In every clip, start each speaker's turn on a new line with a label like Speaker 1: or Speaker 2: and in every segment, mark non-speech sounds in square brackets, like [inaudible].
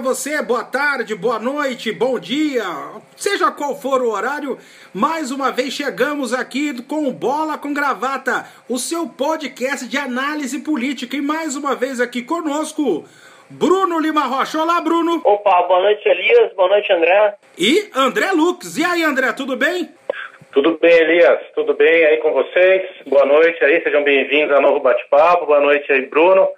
Speaker 1: para você, boa tarde, boa noite, bom dia, seja qual for o horário. Mais uma vez chegamos aqui com Bola com Gravata, o seu podcast de análise política. E mais uma vez aqui conosco, Bruno Lima Rocha. Olá, Bruno.
Speaker 2: Opa, boa noite, Elias. Boa noite, André.
Speaker 1: E André Lux. E aí, André, tudo bem?
Speaker 3: Tudo bem, Elias? Tudo bem aí com vocês? Boa noite aí, sejam bem-vindos ao novo bate-papo. Boa noite aí, Bruno.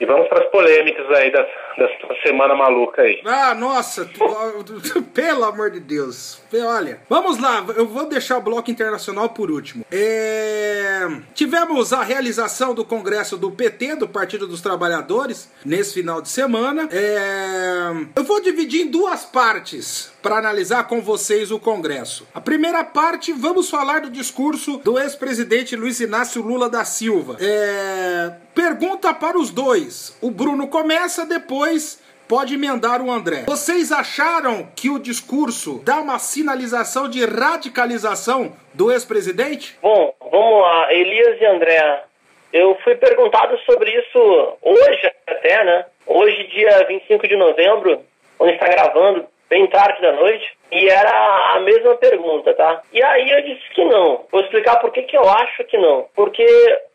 Speaker 3: E vamos para as polêmicas aí dessa, dessa semana maluca aí.
Speaker 1: Ah, nossa, [laughs] pelo amor de Deus. Olha, vamos lá, eu vou deixar o bloco internacional por último. É... Tivemos a realização do congresso do PT, do Partido dos Trabalhadores, nesse final de semana. É... Eu vou dividir em duas partes para analisar com vocês o congresso. A primeira parte, vamos falar do discurso do ex-presidente Luiz Inácio Lula da Silva. É... Pergunta para os dois. O Bruno começa, depois pode emendar o André. Vocês acharam que o discurso dá uma sinalização de radicalização do ex-presidente?
Speaker 2: Bom, vamos lá, Elias e André. Eu fui perguntado sobre isso hoje até, né? Hoje, dia 25 de novembro, onde está gravando, bem tarde da noite, e era a mesma pergunta, tá? E aí eu disse que não. Vou explicar por que, que eu acho que não. Porque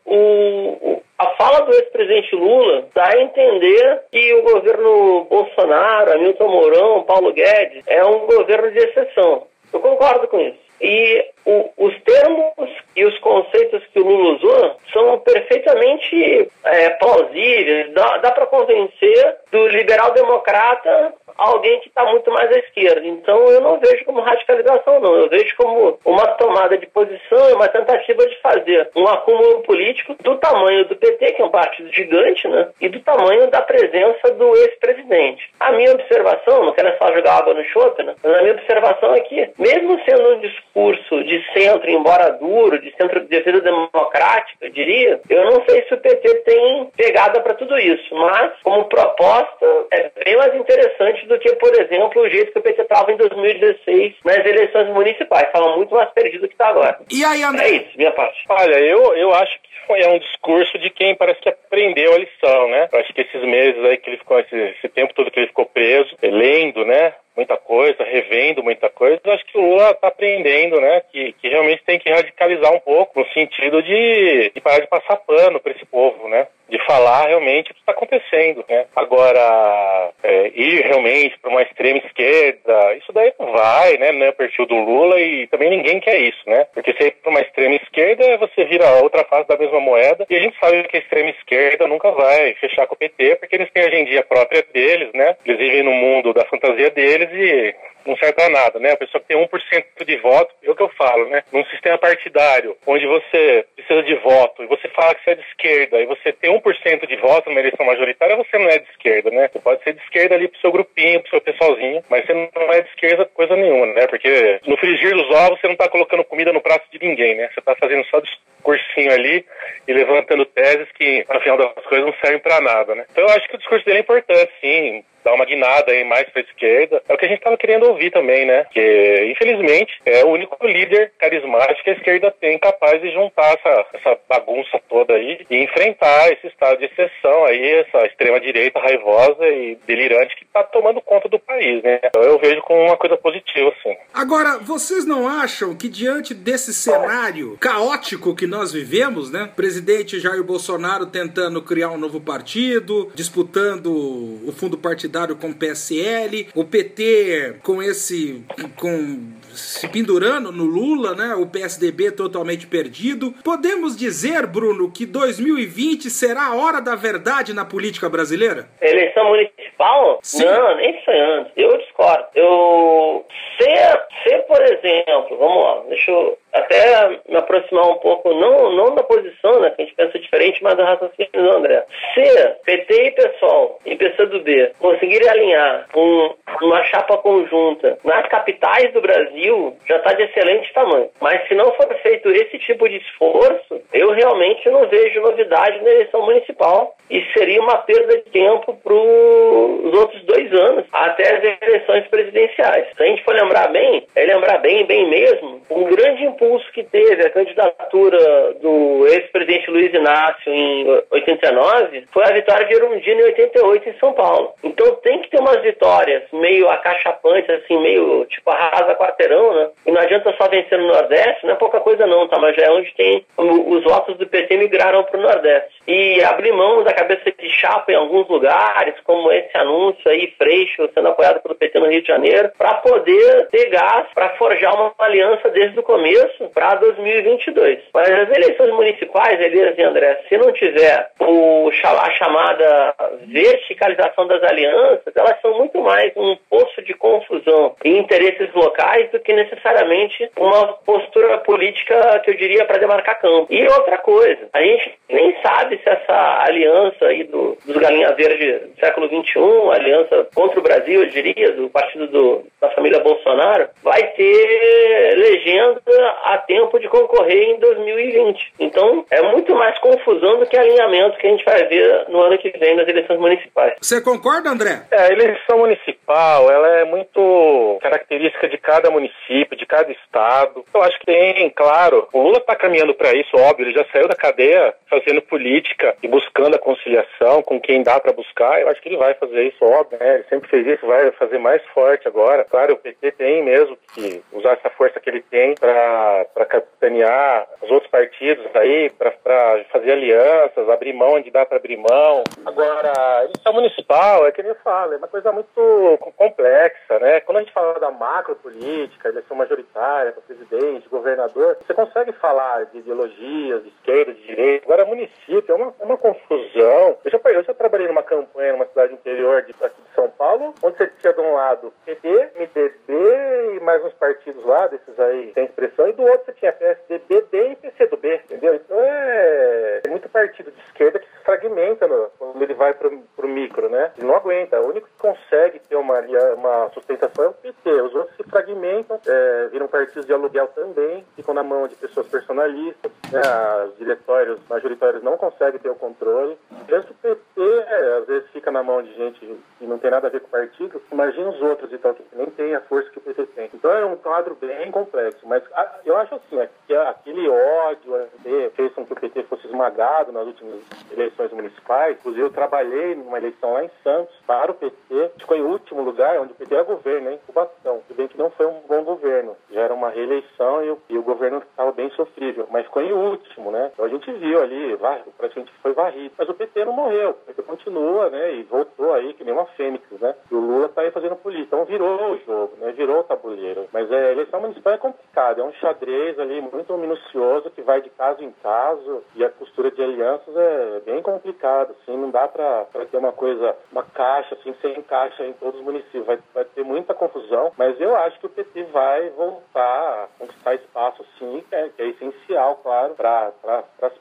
Speaker 2: o, a fala do ex-presidente Lula dá a entender que o governo Bolsonaro, Hamilton Mourão, Paulo Guedes é um governo de exceção. Eu concordo com isso. E o, os termos e os conceitos que o Lula usou são perfeitamente é, plausíveis. Dá, dá para convencer do liberal democrata alguém que está muito mais à esquerda. Então eu não vejo como radicalização, não. Eu vejo como uma tomada de posição, uma tentativa de fazer um acúmulo político do tamanho do PT, que é um partido gigante, né? E do tamanho da presença do ex-presidente. A minha observação, não quero só jogar água no chope, né? Mas a minha observação é que, mesmo sendo um discurso de centro, embora duro, de centro de defesa democrática, eu diria, eu não sei se o PT tem pegada para tudo isso, mas como proposta é bem mais interessante do que, por exemplo, o jeito que o PT estava em 2016 nas eleições municipais. Estava muito mais perdido do que está agora.
Speaker 1: E aí, André?
Speaker 2: É isso, minha parte.
Speaker 3: Olha, eu, eu acho que foi é um discurso de quem parece que aprendeu a lição, né? Eu acho que esses meses aí que ele ficou, esse, esse tempo todo que ele ficou preso, lendo, né? Muita coisa, revendo muita coisa, eu acho que o Lula está aprendendo, né, que, que realmente tem que radicalizar um pouco, no sentido de, de parar de passar pano para esse povo, né, de falar realmente o que está acontecendo, né. Agora, é, ir realmente para uma extrema esquerda, isso daí não vai, né, não é o perfil do Lula e também ninguém quer isso, né, porque se ir para uma extrema esquerda, você vira outra face da mesma moeda e a gente sabe que a extrema esquerda nunca vai fechar com o PT, porque eles têm a própria deles, né, eles vivem no mundo da fantasia deles, e não serve para nada, né? A pessoa que tem 1% de voto, é o que eu falo, né? Num sistema partidário, onde você precisa de voto e você fala que você é de esquerda e você tem 1% de voto numa eleição majoritária, você não é de esquerda, né? Você pode ser de esquerda ali pro seu grupinho, pro seu pessoalzinho, mas você não é de esquerda coisa nenhuma, né? Porque no frigir dos ovos você não tá colocando comida no prato de ninguém, né? Você tá fazendo só discursinho ali e levantando teses que, afinal das coisas, não servem para nada, né? Então eu acho que o discurso dele é importante, sim dar uma guinada aí mais para a esquerda. É o que a gente estava querendo ouvir também, né? Que, infelizmente, é o único líder carismático que a esquerda tem capaz de juntar essa, essa bagunça toda aí e enfrentar esse estado de exceção aí, essa extrema-direita raivosa e delirante que está tomando conta do país, né? Então eu vejo como uma coisa positiva, assim.
Speaker 1: Agora, vocês não acham que diante desse cenário caótico que nós vivemos, né? Presidente Jair Bolsonaro tentando criar um novo partido, disputando o fundo partidário com o PSL, o PT com esse. com se pendurando no Lula, né? O PSDB totalmente perdido. Podemos dizer, Bruno, que 2020 será a hora da verdade na política brasileira?
Speaker 2: Eleição municipal? Sim. Não, nem sonhando. Eu discordo. Eu. Ser, ser, por exemplo, vamos lá, deixa eu até me aproximar um pouco, não, não da posição, né, que a gente pensa diferente, mas do raciocínio André. Se PT e PSOL e PCdoB conseguirem alinhar um, uma chapa conjunta nas capitais do Brasil, já está de excelente tamanho. Mas se não for feito esse tipo de esforço, eu realmente não vejo novidade na eleição municipal e seria uma perda de tempo para os outros dois anos, até as eleições presidenciais. Se a gente for lembrar bem, é lembrar bem, bem mesmo, um grande impulso que teve a candidatura do ex-presidente Luiz Inácio em 89 foi a vitória de Erundina em 88 em São Paulo. Então tem que ter umas vitórias meio acachapantes, assim, meio tipo arrasa quarteirão, né? E não adianta só vencer no Nordeste, não é pouca coisa não, tá? Mas já é onde tem os votos do PT migraram para o Nordeste. E abrir mão da cabeça de chapa em alguns lugares, como esse anúncio aí, Freixo sendo apoiado pelo PT no Rio de Janeiro, para poder ter gás para forjar uma aliança desde o começo para 2022. Mas as eleições municipais, Elias e André, se não tiver o, a chamada verticalização das alianças, elas são muito mais um poço de confusão e interesses locais do que necessariamente uma postura política que eu diria para demarcar campo. E outra coisa, a gente nem sabe se essa aliança aí do, dos Galinha Verde do século XXI, aliança contra o Brasil, eu diria, do partido do, da família Bolsonaro, vai ter legenda a tempo de concorrer em 2020. Então, é muito mais confusão do que alinhamento que a gente vai ver no ano que vem nas eleições municipais.
Speaker 1: Você concorda, André?
Speaker 3: É, a eleição municipal, ela é muito característica de cada município, de cada estado. Eu acho que tem, claro, o Lula está caminhando para isso, óbvio, ele já saiu da cadeia fazendo política e buscando a conciliação com quem dá para buscar. Eu acho que ele vai fazer isso, óbvio, né? Ele sempre fez isso, vai fazer mais forte agora. Claro, o PT tem mesmo que usar essa força que ele tem para capitanear os outros partidos aí, para fazer alianças, abrir mão onde dá para abrir mão. Agora, eleição municipal, é que nem eu falo, é uma coisa muito complexa, né? Quando a gente fala da macro política, eleição majoritária para presidente, governador, você consegue falar de ideologias, de esquerda, de direita. Agora, município é uma, é uma confusão. Eu já, eu já trabalhei numa campanha numa cidade interior de, aqui de São Paulo, onde você tinha de um lado PT, MDB e mais uns partidos lá, desses aí sem expressão, e do outro você tinha PSDB, D e PCdoB, entendeu? Então é, é muito partido de esquerda que se fragmenta no, quando ele vai pro, pro micro, né? Ele não aguenta. O único que consegue ter uma, uma sustentação é o PT. Os outros se fragmentam, é, viram partidos de aluguel também, ficam na mão de pessoas personalistas, né? os diretórios majoritários não conseguem ter o controle. Mesmo o PT, é, às vezes, fica na mão de gente que não tem nada a ver com o partido, imagina os outros, então, que nem tem a força que o PT tem. Então é um quadro bem complexo, mas eu acho assim, é que aquele ódio fez com que o PT fosse esmagado nas últimas eleições municipais. Inclusive, eu trabalhei numa eleição lá em Santos para o PT, ficou em último lugar, onde o PT é governo, hein? Cubatão. Se bem que não foi um bom governo, já era uma reeleição e o, e o governo estava bem sofrível, mas ficou em último, né? Então a gente viu ali, praticamente foi varrido. Mas o PT não morreu, o PT continua, né? E voltou aí que nem uma fênix, né? E o Lula tá aí fazendo política. Então virou o jogo, né? Virou o tabuleiro. Mas é, a eleição municipal é complicada, é um xadrez ali muito minucioso que vai de caso em caso e a costura de alianças é bem complicada, assim, não dá para ter uma coisa, uma caixa, assim, sem encaixa em todos os municípios. Vai, vai ter muita confusão, mas eu acho que o PT vai voltar a conquistar espaço, sim, que é, que é essencial, claro, para as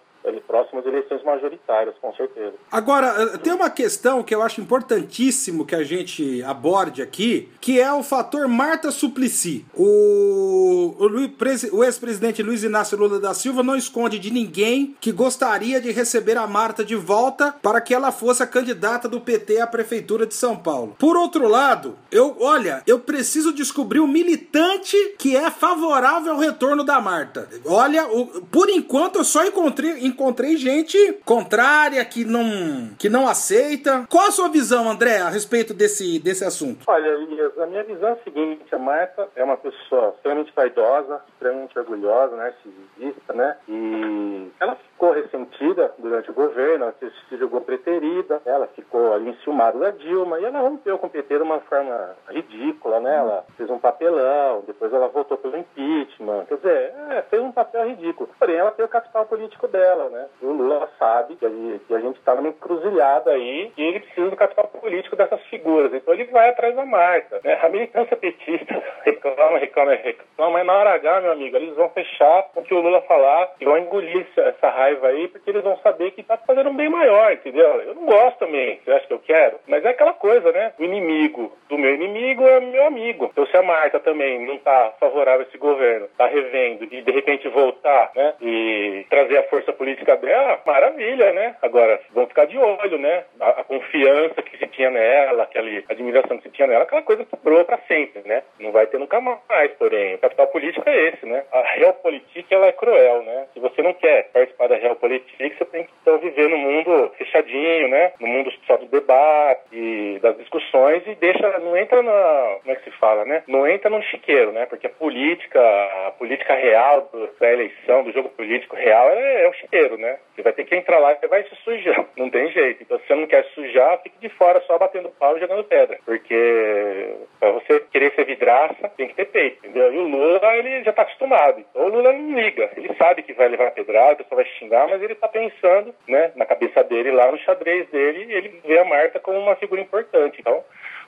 Speaker 3: próximas eleições majoritárias, com certeza.
Speaker 1: Agora, eh, tem uma questão que eu acho importantíssimo que a gente aborde aqui, que é o fator Marta Suplicy. O, o, ex-presidente Luiz Inácio Lula da Silva não esconde de ninguém que gostaria de receber a Marta de volta para que ela fosse a candidata do PT à prefeitura de São Paulo. Por outro lado, eu, olha, eu preciso descobrir o militante que é favorável ao retorno da Marta. Olha, o, por enquanto eu só encontrei encontrei gente contrária, que não, que não aceita. Qual a sua visão, André, a respeito desse, desse assunto?
Speaker 3: Olha, Elias, a minha visão é a seguinte: a Marta é uma pessoa extremamente vaidosa, extremamente orgulhosa, narcisista, né? E ela ficou ressentida durante o governo, ela se jogou preterida, ela ficou ali enciumada da Dilma e ela rompeu com o PT de uma forma ridícula, né? Ela fez um papelão, depois ela voltou pelo impeachment. Quer dizer, é, fez um papel ridículo. Porém, ela tem o capital político dela né? O Lula sabe que a gente está numa encruzilhada aí e ele precisa do capital político dessas figuras. Então ele vai atrás da marca. Né? A militância petista [laughs] reclama, reclama, reclama, mas na hora H, meu amigo, eles vão fechar o que o Lula falar e vão engolir essa raiva aí, porque eles vão saber que está fazendo um bem maior, entendeu? Eu não gosto também, você acha que eu quero? Mas é aquela coisa, né? O inimigo do meu inimigo é meu amigo. Então se a Marta também não está favorável a esse governo, está revendo e de repente voltar, né? E trazer a força política política dela, maravilha, né? Agora, vamos ficar de olho, né? A, a confiança que se tinha nela, aquela admiração que se tinha nela, aquela coisa quebrou para sempre, né? Não vai ter nunca mais, porém. O capital político é esse, né? A realpolitik, ela é cruel, né? Se você não quer participar da realpolitik, você tem que então, viver no mundo fechadinho, né? No mundo só do debate das discussões e deixa, não entra na, como é que se fala, né? Não entra no chiqueiro, né? Porque a política, a política real da eleição, do jogo político real é, é o chiqueiro, né? Você vai ter que entrar lá e vai se sujar. [laughs] Não tem jeito. Então, se você não quer sujar, fique de fora só batendo pau e jogando pedra. Porque para você querer ser vidraça, tem que ter peito, entendeu? E o Lula, ele já tá acostumado. Então, o Lula não liga. Ele sabe que vai levar pedrada, pessoal vai xingar, mas ele tá pensando, né, na cabeça dele lá no xadrez dele, ele vê a Marta como uma figura importante. Então,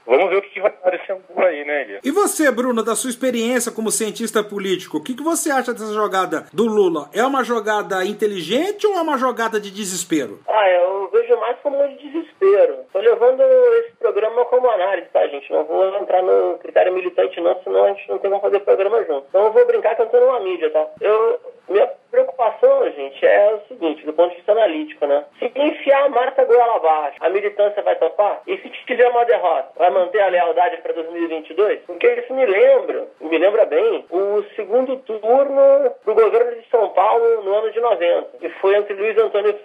Speaker 3: Vamos ver o que vai aparecer aí, né, Elias?
Speaker 1: E você, Bruno, da sua experiência como cientista político, o que, que você acha dessa jogada do Lula? É uma jogada inteligente ou é uma jogada de desespero?
Speaker 2: Ah, eu vejo mais como um desespero. Tô levando esse programa como análise, tá, gente? Não vou entrar no critério militante, não, senão a gente não tem como fazer programa junto. Então eu vou brincar tô numa mídia, tá? Eu, minha preocupação, gente, é o seguinte, do ponto de vista analítico, né? Se enfiar a Marta goela abaixo, a militância vai topar? E se tiver uma derrota, vai manter a lealdade para 2022? Porque isso me lembra, me lembra bem, o segundo turno do governo de São Paulo no ano de 90, que foi entre Luiz Antônio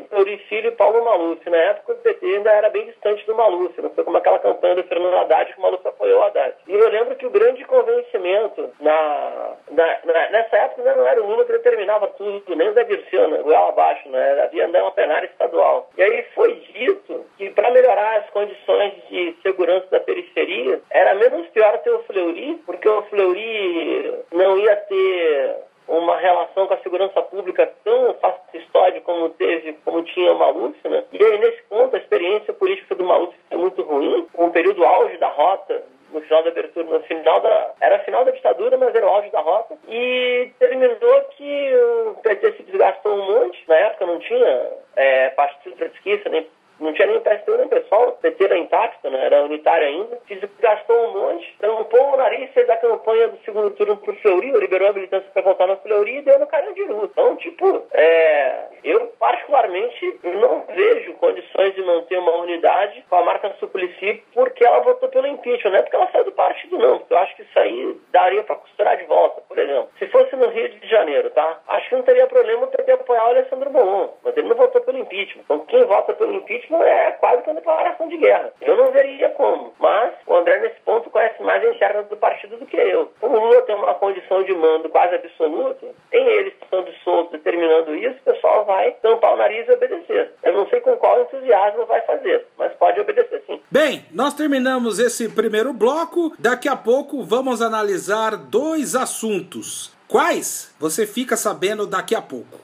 Speaker 2: Filho e Paulo Maluf. Na época, o PT ainda era bem distante do Maluf, não foi como aquela campanha do Fernando Haddad que o Maluf apoiou o Haddad. E eu lembro que o grande convencimento na, na, na nessa época não era o Lula que determinava tudo, nem o Zé Dirceu, né, goela abaixo, né? havia ainda uma plenária estadual. E aí foi dito que para melhorar as condições de segurança da periferia, era menos pior ter o Fleury, porque o Fleury não ia ter uma relação com a segurança pública tão fascistóide como teve, como tinha o Maluf, né? E aí, nesse ponto, a experiência política do Maluf foi muito ruim, o período auge da rota, no final da abertura, no final da. Era final da ditadura, mas era o auge da rota. E terminou que o PT se desgastou um monte. Na época não tinha é, partido trotskista, nem não tinha nem PSTU nem pessoal, o PT era intacto, né? era unitário ainda. Se gastou um monte, tampou o nariz, fez a campanha do segundo turno pro Fleury, liberou a militância para voltar no Fleury e deu no Carandiru. Então, tipo, é, eu particularmente não vejo condições de manter uma unidade com a marca Suplicy porque ela votou pelo impeachment, não é porque ela saiu do partido não, porque eu acho que isso aí daria para costurar de volta, por exemplo. Se fosse no Rio de Janeiro, tá? Acho que não teria problema o PT apoiar o Alessandro Bolon, mas ele não votou pelo impeachment. Então, quem vota pelo impeachment é quase que uma declaração de guerra. Eu não veria como, mas o André, nesse ponto, conhece mais a interna do partido do que eu. Como o Lula tem uma condição de mando quase absoluta, tem eles estando soltos determinando isso, o pessoal vai tampar o nariz e obedecer. Eu não sei com qual entusiasmo vai fazer, mas pode obedecer sim.
Speaker 1: Bem, nós terminamos esse primeiro bloco. Daqui a pouco vamos analisar dois assuntos. Quais? Você fica sabendo daqui a pouco.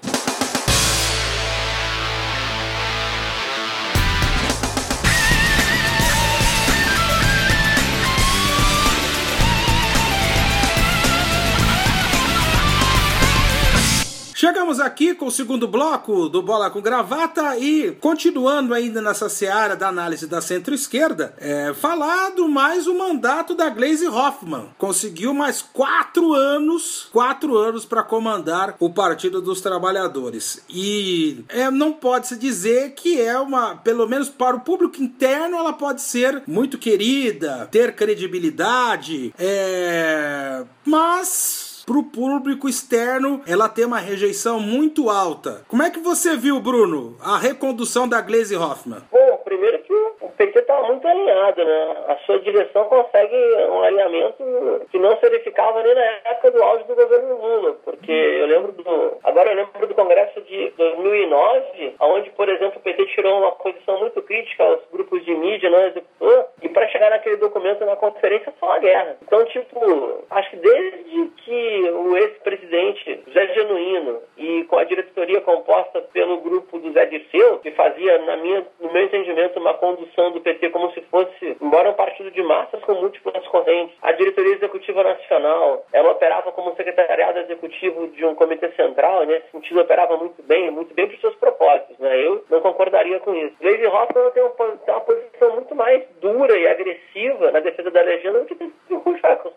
Speaker 1: Chegamos aqui com o segundo bloco do Bola com Gravata e continuando ainda nessa seara da análise da centro-esquerda, é, falar do mais o mandato da Glaze Hoffman. Conseguiu mais quatro anos, quatro anos para comandar o Partido dos Trabalhadores. E é, não pode se dizer que é uma, pelo menos para o público interno, ela pode ser muito querida, ter credibilidade, é, mas para o público externo ela tem uma rejeição muito alta. Como é que você viu, Bruno, a recondução da Glaze Hoffman?
Speaker 2: Bom, primeiro que o PT está muito alinhado, né? A sua direção consegue um alinhamento que não se verificava nem na época do auge do governo Lula, porque eu lembro do. Agora eu lembro do Congresso de 2009, onde, por exemplo, o PT tirou uma posição muito crítica aos grupos de mídia, não executou, e para chegar naquele documento na conferência só a guerra. Então, tipo, acho que desde que o ex-presidente José Genuíno e com a diretoria composta pelo grupo do Zé Dirceu, que fazia, na minha, no meu entendimento, uma condução do PT como se fosse, embora um partido de massas com múltiplas correntes, a diretoria executiva nacional, ela operava como secretariado executivo de um comitê central, nesse sentido operava muito bem, muito bem para os seus propósitos, né? Eu não concordaria com isso. Hoffmann tem, tem uma posição muito mais dura e agressiva na defesa da legenda do que o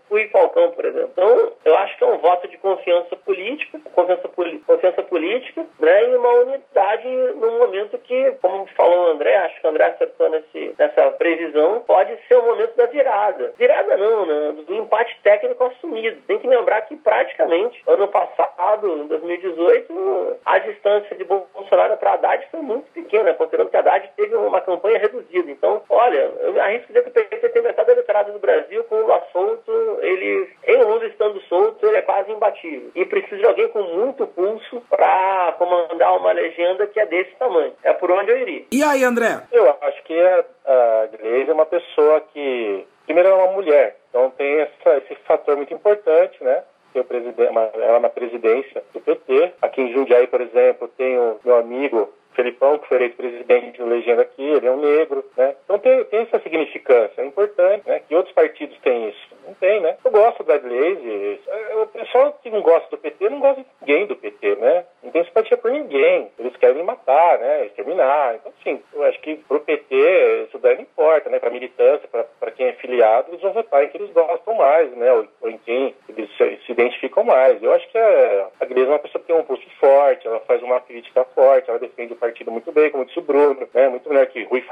Speaker 2: Rui Falcão, por exemplo. Então, eu acho que é um voto de confiança política, confiança, confiança política, né? E uma unidade num momento que, como falou o André, acho que o André acertou nesse, nessa previsão, pode ser o momento da virada. Virada não, né? Do empate técnico assumido. Tem que lembrar que praticamente, ano passado, em 2018, a distância de Bolsonaro para Haddad foi muito pequena, considerando que Haddad teve uma campanha reduzida. Então, olha, eu arrisco dizer que o PT tem metade da eleitorado do Brasil com o Lula solto, ele, em Lula estando solto, ele é quase imbatível. E precisa de alguém com muito pulso para comandar uma legenda que é desse tamanho. É por onde eu iria.
Speaker 1: E aí, André?
Speaker 3: Eu acho que a, a Gleisi é uma pessoa que, primeiro, é uma mulher. Então tem essa, esse fator muito importante, né? ela na presidência do PT. Aqui em Jundiaí, por exemplo, tem o meu amigo Felipão, que foi eleito presidente de legenda aqui, ele é um negro, né? Então tem, tem essa significância, é importante, né? Que outros partidos têm isso. Não tem, né? Eu gosto da Glaze, é, o pessoal que não gosta do PT não gosta de ninguém do PT, né? Não tem simpatia por ninguém. Eles querem matar, né? Exterminar. Então, assim, eu acho que pro PT isso daí não importa, né? Pra militância, para quem é filiado, eles vão votar em que eles gostam mais, né? Ou, ou em quem eles se, se, identificam mais. Eu acho que a, a Glaze é uma pessoa que tem um pulso forte, ela faz uma crítica forte, ela defende o partido muito bem, como disse o Bruno, né? Muito melhor que Rui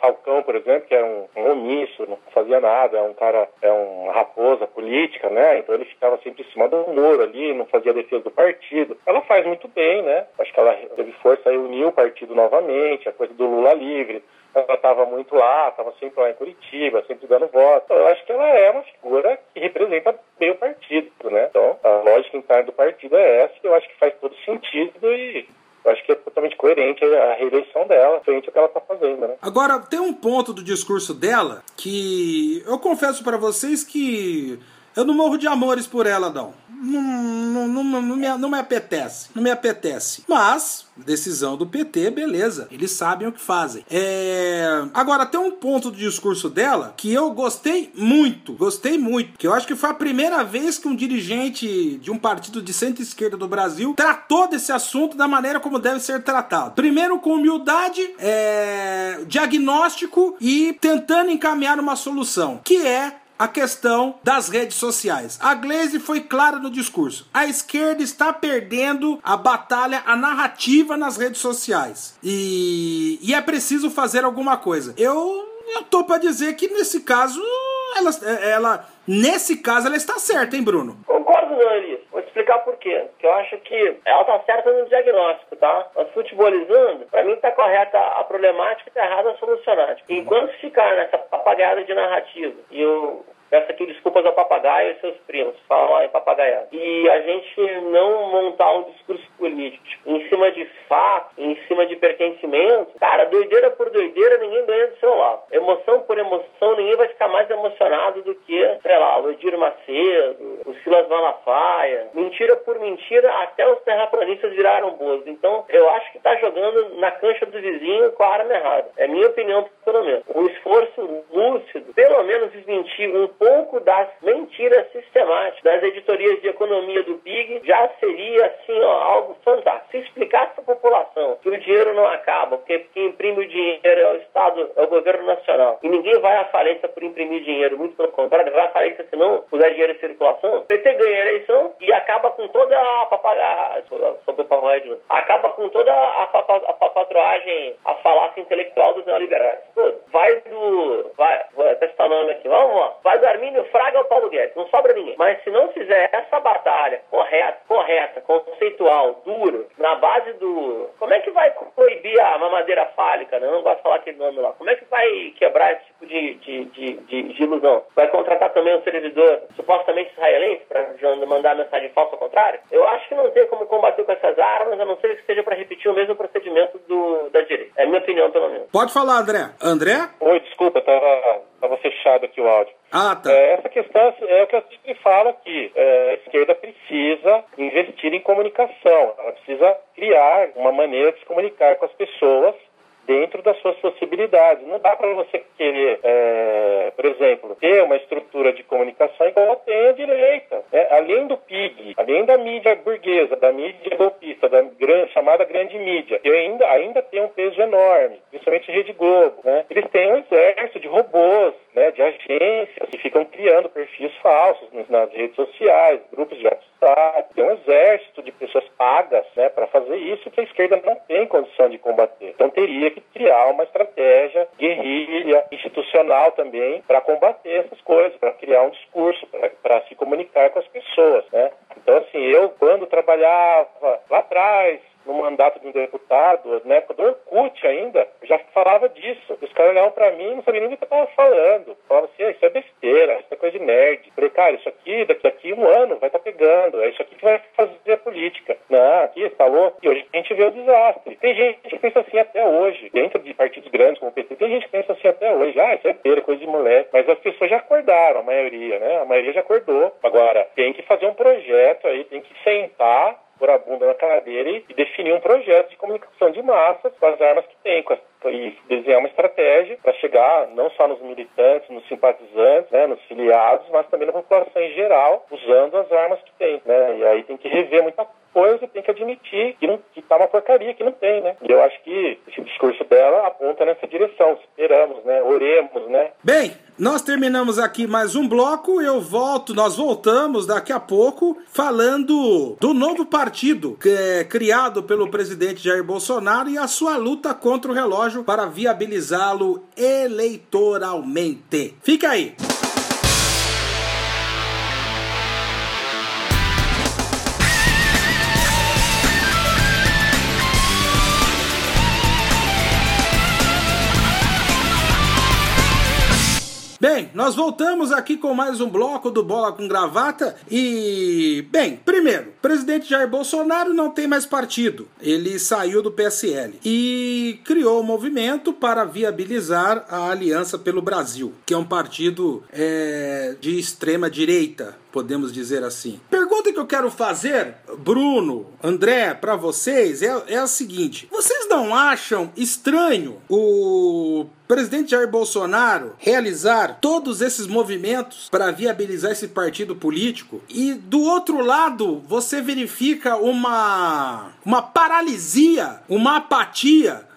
Speaker 3: Falcão, por exemplo, que é um, um omisso, não fazia nada, é um cara, é uma raposa política, né? Então ele ficava sempre em cima do muro ali, não fazia defesa do partido. Ela faz muito bem, né? Acho que ela teve força e uniu o partido novamente, a coisa do Lula livre ela estava muito lá, estava sempre lá em Curitiba, sempre dando voto. Então, eu acho que ela é uma figura que representa bem o partido, né? Então, a lógica interna do partido é essa, eu acho que faz todo sentido e eu acho que é coerente a reeleição dela, frente ao que ela está fazendo, né?
Speaker 1: Agora, tem um ponto do discurso dela que eu confesso para vocês que eu não morro de amores por ela, não. Não, não, não, não, me, não me apetece. Não me apetece. Mas, decisão do PT, beleza. Eles sabem o que fazem. É... Agora, tem um ponto do discurso dela que eu gostei muito. Gostei muito. Que eu acho que foi a primeira vez que um dirigente de um partido de centro-esquerda do Brasil tratou desse assunto da maneira como deve ser tratado. Primeiro, com humildade, é... diagnóstico e tentando encaminhar uma solução. Que é a questão das redes sociais. A Glaze foi clara no discurso. A esquerda está perdendo a batalha, a narrativa nas redes sociais. E, e é preciso fazer alguma coisa. Eu, eu tô para dizer que nesse caso, ela, ela, nesse caso, ela está certa, hein, Bruno?
Speaker 2: Concordo, não, Elias. Vou te explicar por quê. Porque eu acho que ela tá certa no diagnóstico, tá? Mas futebolizando, para mim tá correta a problemática e tá errada a solucionar. Enquanto ficar nessa papagaiada de narrativa e eu Peço aqui desculpas ao papagaio e seus primos, falam em papagaiado. E a gente não montar um discurso político em cima de fato, em cima de pertencimento, cara, doideira por doideira, ninguém ganha do seu lado. Emoção por emoção, ninguém vai ficar mais emocionado do que, sei lá, o Edir Macedo, o Silas Malafaia. Mentira por mentira, até os terraplanistas viraram boas. Então, eu acho que tá jogando na cancha do vizinho com a arma errada. É minha opinião, pelo menos. Um esforço lúcido, pelo menos desmentir um pouco das mentiras sistemáticas das editorias de economia do Big já seria assim ó, algo fantástico. Se explicasse para a população que o dinheiro não acaba, porque quem imprime o dinheiro é o Estado, é o governo nacional, e ninguém vai à falência por imprimir dinheiro, muito pelo contrário, vai à falência se não puser dinheiro em circulação, o PT ganha a eleição e acaba com toda a papagaia, sobre o acaba com toda a, a, a patroagem, a falácia intelectual dos neoliberais. Vai do. Vai, vou até citar nome aqui, vamos lá. Vai do Armínio Fraga ao Paulo Guedes, não sobra ninguém. Mas se não fizer essa batalha correta, correta, conceitual, dura, na base do. Como é que vai proibir a mamadeira fálica, né? Eu não gosto de falar aquele nome lá. Como é que vai quebrar esse de, de, de, de, de ilusão? Vai contratar também um servidor supostamente israelense para mandar mensagem falsa ao contrário? Eu acho que não tem como combater com essas armas, a não ser que seja para repetir o mesmo procedimento do, da direita. É a minha opinião, pelo menos.
Speaker 1: Pode falar, André. André?
Speaker 3: Oi, desculpa, tava, tava fechado aqui o áudio.
Speaker 1: Ah, tá.
Speaker 3: É, essa questão é o que eu sempre falo aqui. É, a esquerda precisa investir em comunicação. Ela precisa criar uma maneira de se comunicar com as pessoas dentro das suas possibilidades. Não dá para você querer, é, por exemplo, ter uma estrutura de comunicação igual tem a direita. Né? Além do PIG, além da mídia burguesa, da mídia golpista, da chamada grande mídia, que ainda, ainda tem um peso enorme, principalmente Rede Globo. Né? Eles têm um exército de robôs, né, de agências que ficam criando perfis falsos nas redes sociais, grupos de WhatsApp. Tem um exército de pessoas pagas né, para fazer isso que a esquerda não tem condição de combater. Então teria que criar uma estratégia guerrilha, institucional também, para combater essas coisas, para criar um discurso, para se comunicar com as pessoas. Né? Então, assim, eu, quando trabalhava lá atrás, no mandato de um deputado, na época do Orkut ainda, já falava disso. Os caras olhavam pra mim e não sabiam nem o que eu tava falando. Falavam assim, ah, isso é besteira, isso é coisa de nerd. falei, cara, isso aqui, daqui, daqui um ano vai estar tá pegando, é isso aqui que vai fazer a política. Não, aqui, falou, e hoje a gente vê o desastre. Tem gente que pensa assim até hoje, dentro de partidos grandes como o PT, tem gente que pensa assim até hoje, ah, isso é besteira, coisa de moleque. Mas as pessoas já acordaram, a maioria, né? A maioria já acordou. Agora, tem que fazer um projeto aí, tem que sentar pôr a bunda na cadeira e, e definir um projeto de comunicação de massas com as armas que tem, com as e desenhar uma estratégia para chegar não só nos militantes, nos simpatizantes, né, nos filiados, mas também na população em geral, usando as armas que tem. Né? E aí tem que rever muita coisa, tem que admitir que, não, que tá uma porcaria, que não tem, né? E eu acho que esse discurso dela aponta nessa direção. Esperamos, né? Oremos, né?
Speaker 1: Bem, nós terminamos aqui mais um bloco. Eu volto, nós voltamos daqui a pouco falando do novo partido que é criado pelo presidente Jair Bolsonaro e a sua luta contra o relógio relógio para viabilizá-lo eleitoralmente. Fica aí! Bem, nós voltamos aqui com mais um bloco do Bola com Gravata e, bem, primeiro, o presidente Jair Bolsonaro não tem mais partido. Ele saiu do PSL e criou um movimento para viabilizar a Aliança pelo Brasil, que é um partido é, de extrema direita, podemos dizer assim. Pergunta que eu quero fazer, Bruno, André, para vocês é, é a seguinte: vocês não acham estranho o presidente Jair Bolsonaro realizar todos esses movimentos para viabilizar esse partido político e do outro lado você verifica uma uma paralisia, uma apatia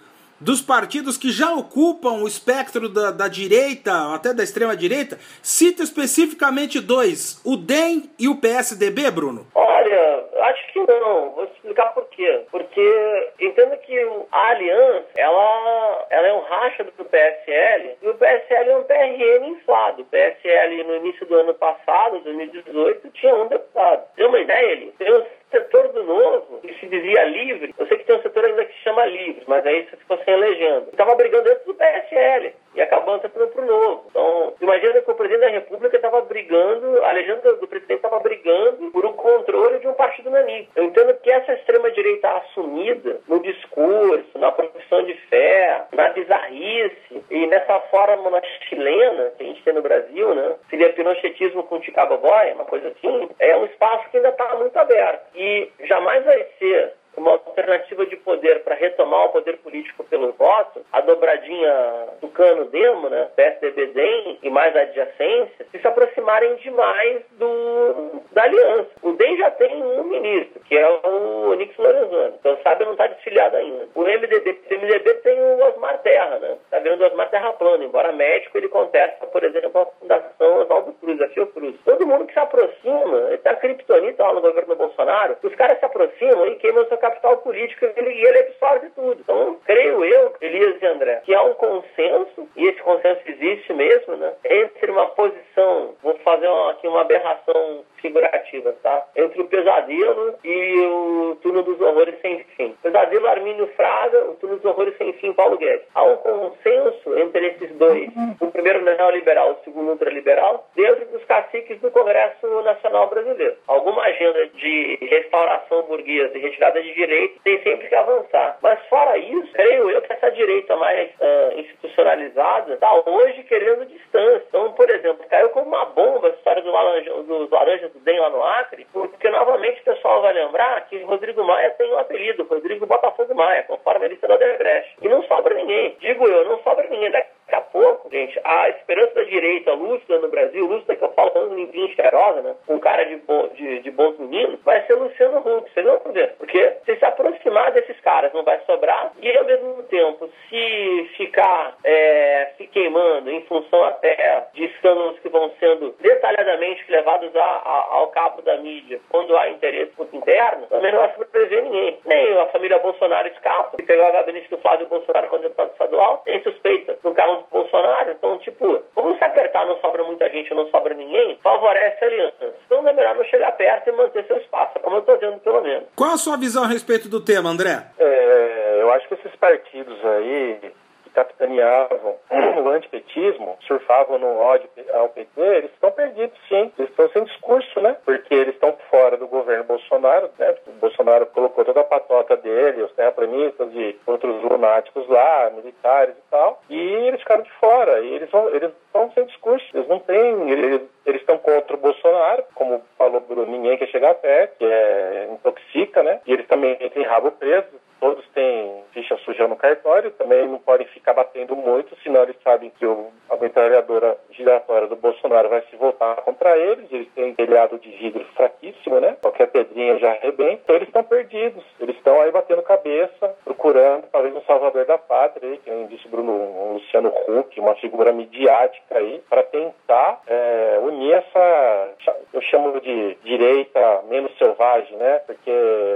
Speaker 1: dos partidos que já ocupam o espectro da, da direita, até da extrema direita, cita especificamente dois, o DEM e o PSDB, Bruno?
Speaker 2: Olha, acho que não. Vou explicar por quê. Porque entenda que a Aliança, ela, ela é um racha do PSL e o PSL é um PRN inflado. O PSL no início do ano passado, 2018, tinha um deputado. Tem uma ideia, ele? Tem um setor do novo, que se dizia livre, eu sei que tem um setor ainda que se chama livre, mas aí você ficou sem legenda. Estava brigando dentro do PSL e acabou entrando para o novo. Então, imagina que o presidente da República estava brigando, a legenda do presidente estava brigando por um controle de um partido nanico. Eu entendo que essa extrema-direita assumida no discurso, na profissão de fé, na bizarrice e nessa forma chilena que a gente tem no Brasil, né? Seria pinochetismo com Boy, uma coisa assim. É um espaço que ainda está muito aberto. E jamais vai ser uma alternativa de poder para retomar o poder político pelo voto, a dobradinha do cano demo, né, PSDB DEM e mais adjacência, se se aproximarem demais do, da aliança. O DEM já tem um ministro, que é o Onix Lorenzoni. Então, sabe, não está desfiliado ainda. O MDB, o MDB tem o Osmar Terra, né? Está vendo o Osmar Terra plano. Embora médico, ele contesta, por exemplo, a Fundação Oswaldo Cruz, a Fiocruz. Todo mundo que se aproxima, ele está criptonita lá no governo Bolsonaro, os caras se aproximam e queimam seu capital político ele, e ele absorve tudo. Então, creio eu, Elias e André, que há um consenso, e esse consenso existe mesmo, né, entre uma posição, vou fazer uma, aqui uma aberração figurativa, tá? Entre o pesadelo e o turno dos horrores sem fim. Pesadelo Armínio Fraga, o turno dos horrores sem fim Paulo Guedes. Há um consenso entre esses dois, o primeiro neoliberal, o segundo ultraliberal, dentro dos caciques do Congresso Nacional Brasileiro. Alguma agenda de restauração burguesa e retirada de direito tem sempre que avançar. Mas fora isso, creio eu que essa direita mais uh, institucionalizada está hoje querendo distância. Então, por exemplo, caiu como uma bomba a história do laranja, dos laranjas do DEM lá no Acre, porque novamente o pessoal vai que Rodrigo Maia tem um apelido, Rodrigo Botafogo Maia, conforme a lista da Odebrecht. E não sobra ninguém. Digo eu, não sobra ninguém. Daqui a pouco, gente, a esperança da direita lúcida no Brasil, lúcida que eu falo falando limpinho, cheirosa, né? Um cara de, bo, de, de bons meninos, vai ser Luciano Huck. Vocês vão ver. Porque se se aproximar desses caras, não vai sobrar. E ao mesmo tempo, se ficar é, se queimando em função até de escândalos que vão sendo detalhadamente levados a, a, ao cabo da mídia, quando há interesse interno, também não vai sobreviver ninguém. Nem a família Bolsonaro escapa, que pegou a gabinete do Flávio Bolsonaro quando deputado estadual, tem suspeita no carro Bolsonaro. Então, tipo, como se apertar não sobra muita gente, não sobra ninguém, favorece a aliança. Então é melhor não chegar perto e manter seu espaço, como eu estou dizendo pelo menos.
Speaker 1: Qual a sua visão a respeito do tema, André?
Speaker 3: É, eu acho que esses partidos aí capitaneavam [clears throat] o antipetismo, surfavam no ódio ao PT, eles estão perdidos sim, eles estão sem discurso, né? Porque eles estão fora do governo Bolsonaro, né? O Bolsonaro colocou toda a patota dele, os terraplanistas e outros lunáticos lá, militares e tal, e eles ficaram de fora, e eles vão, eles estão sem discurso, eles não têm, eles, eles estão contra o Bolsonaro, como falou Bruno, ninguém quer chegar perto, que é intoxica, né? E eles também têm rabo preso, todos têm ficha suja no cartório, também não podem ficar batendo muito, senão eles sabem que o, a metralhadora giratória do Bolsonaro vai se voltar contra eles, eles têm um telhado de vidro fraquíssimo, né? Qualquer pedrinha já arrebenta, então eles estão perdidos, eles estão aí batendo cabeça, procurando talvez um salvador da pátria, aí, que nem disse Bruno, um Luciano Huck, uma figura midiática aí, para tentar é, unir essa, eu chamo de direita menos selvagem, né? Porque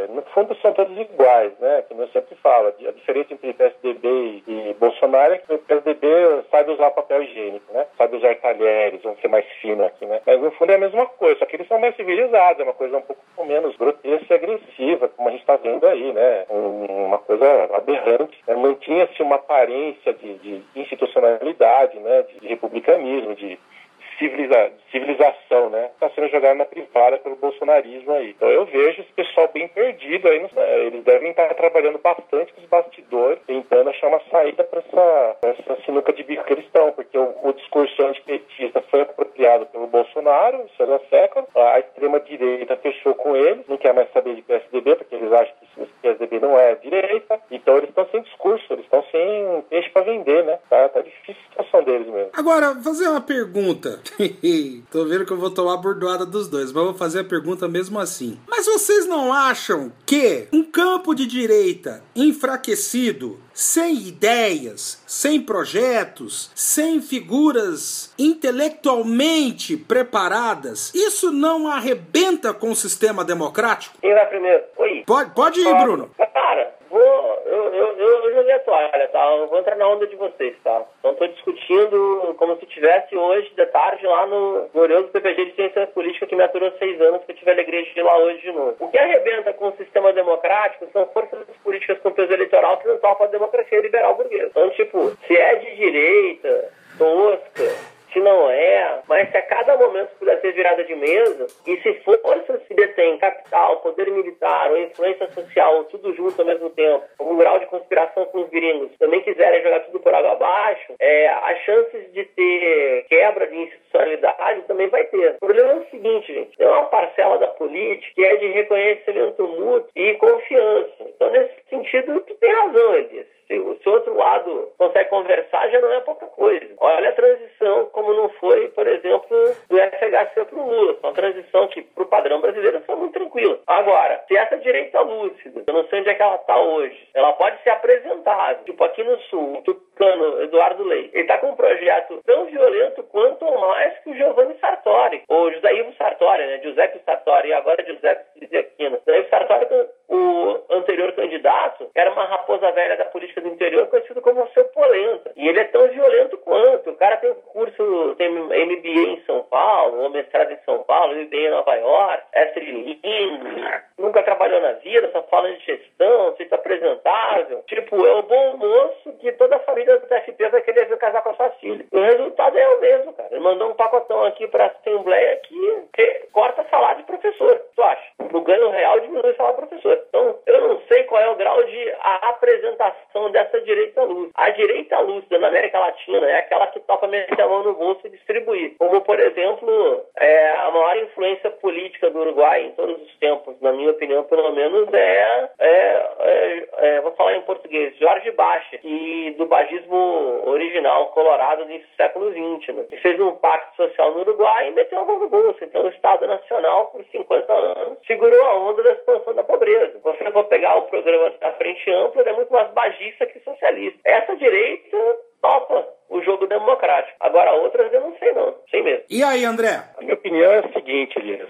Speaker 3: no fundo são todos iguais, né? como eu sempre falo, a diferença entre PSDB e Bolsonaro é que o PSDB sabe usar papel higiênico, né? Sabe usar talheres, vamos ser mais fino aqui, né? Mas no fundo é a mesma coisa, só que eles são mais civilizados, é uma coisa um pouco menos grotesca e agressiva, como a gente está vendo aí, né? uma coisa aberrante. Né? Mantinha-se uma aparência de, de institucionalidade, né? De, republicanismo, de civiliza, civilização, né? Está sendo jogada na privada pelo bolsonarismo aí. Então eu vejo esse pessoal bem perdido aí. Eles devem estar trabalhando bastante com os bastidores, tentando achar uma saída para essa, essa sinuca de bico que eles estão, porque o, o discurso antipetista foi apropriado pelo Bolsonaro, isso é século. A extrema-direita fechou com eles, não quer mais saber de PSDB, porque eles acham que o PSDB não é direita. Então eles estão sem discurso, eles estão sem peixe para vender, né? Tá, tá difícil a situação deles mesmo.
Speaker 1: Agora, fazer uma pergunta. [laughs] Tô vendo que eu vou tomar a bordoada dos dois, mas vou fazer a pergunta mesmo assim. Mas vocês não acham que um campo de direita enfraquecido, sem ideias, sem projetos, sem figuras intelectualmente preparadas, isso não arrebenta com o sistema democrático?
Speaker 2: Quem vai primeiro? Oi.
Speaker 1: Pode, pode ir, Bruno.
Speaker 2: Cara, vou, eu, eu, eu, joguei a toalha, tá? Eu vou entrar na onda de vocês, tá? Então tô discutindo como se tivesse hoje, de tarde, lá no glorioso PPG de Ciência Política que me aturou seis anos, que eu tive a alegria de ir lá hoje de novo. O que arrebenta com o sistema democrático são forças políticas com peso eleitoral que não topam a democracia liberal burguesa. Então, tipo, se é de direita, tosca, se não é, mas se a cada momento puder ser virada de mesa, e se força se detém capital, poder militar ou influência social, tudo junto ao mesmo tempo, um grau de conspiração com os gringos, também quiserem jogar tudo por água abaixo, é, as chances de ter quebra de institucionalidade também vai ter. O problema é o seguinte, gente, tem uma parcela da política que é de reconhecimento mútuo e confiança. Então, nesse sentido, tu tem razão, Elias. Se, o outro lado consegue conversar, já não é pouca coisa. Olha a transição, como não foi, por exemplo, do FHC para o Lula. Uma transição que, para o padrão brasileiro, foi muito tranquila. Agora, se essa direita lúcida, eu não sei onde é que ela está hoje, ela pode ser apresentável. Tipo, aqui no Sul, o Tucano, Eduardo Leite, ele está com um projeto tão violento quanto ou mais que o Giovanni Sartori, ou José Ivo Sartori, né? Giuseppe Sartori, e agora Giuseppe Aquino. José Ivo Sartori, o anterior candidato, era uma raposa velha da política do interior conhecido como o seu polenta. E ele é tão violento quanto. O cara tem curso, tem MBA em São Paulo, ou mestrado em São Paulo, MBA em Nova York, é trilingue, nunca trabalhou na vida, só fala de gestão, se apresentável. Tipo, é o bom moço que toda a família do TFP vai querer ver casar com a sua filha. O resultado é o mesmo, cara. Ele mandou um pacotão aqui pra Assembleia que corta salário de professor. Tu acha? O ganho real diminui salário de professor. Então, eu não sei qual é o grau de apresentação dessa direita lúcida. A direita lúcida na América Latina é aquela que topa meter a mão no bolso e distribuir. Como, por exemplo, é, a maior influência política do Uruguai em todos os tempos, na minha opinião, pelo menos, é, é, é, é vou falar em português, Jorge Baixa, que do bagismo original colorado do século XX, né? fez um pacto social no Uruguai e meteu a mão no bolso. Então, o Estado Nacional, por 50 anos, segurou a onda da expansão da pobreza. Você for pegar o programa da Frente Ampla, ele é muito mais bagista que socialista. Essa direita topa o jogo democrático. Agora outras eu não sei não, sem medo.
Speaker 1: E aí, André?
Speaker 3: Opinião é a seguinte, Elias.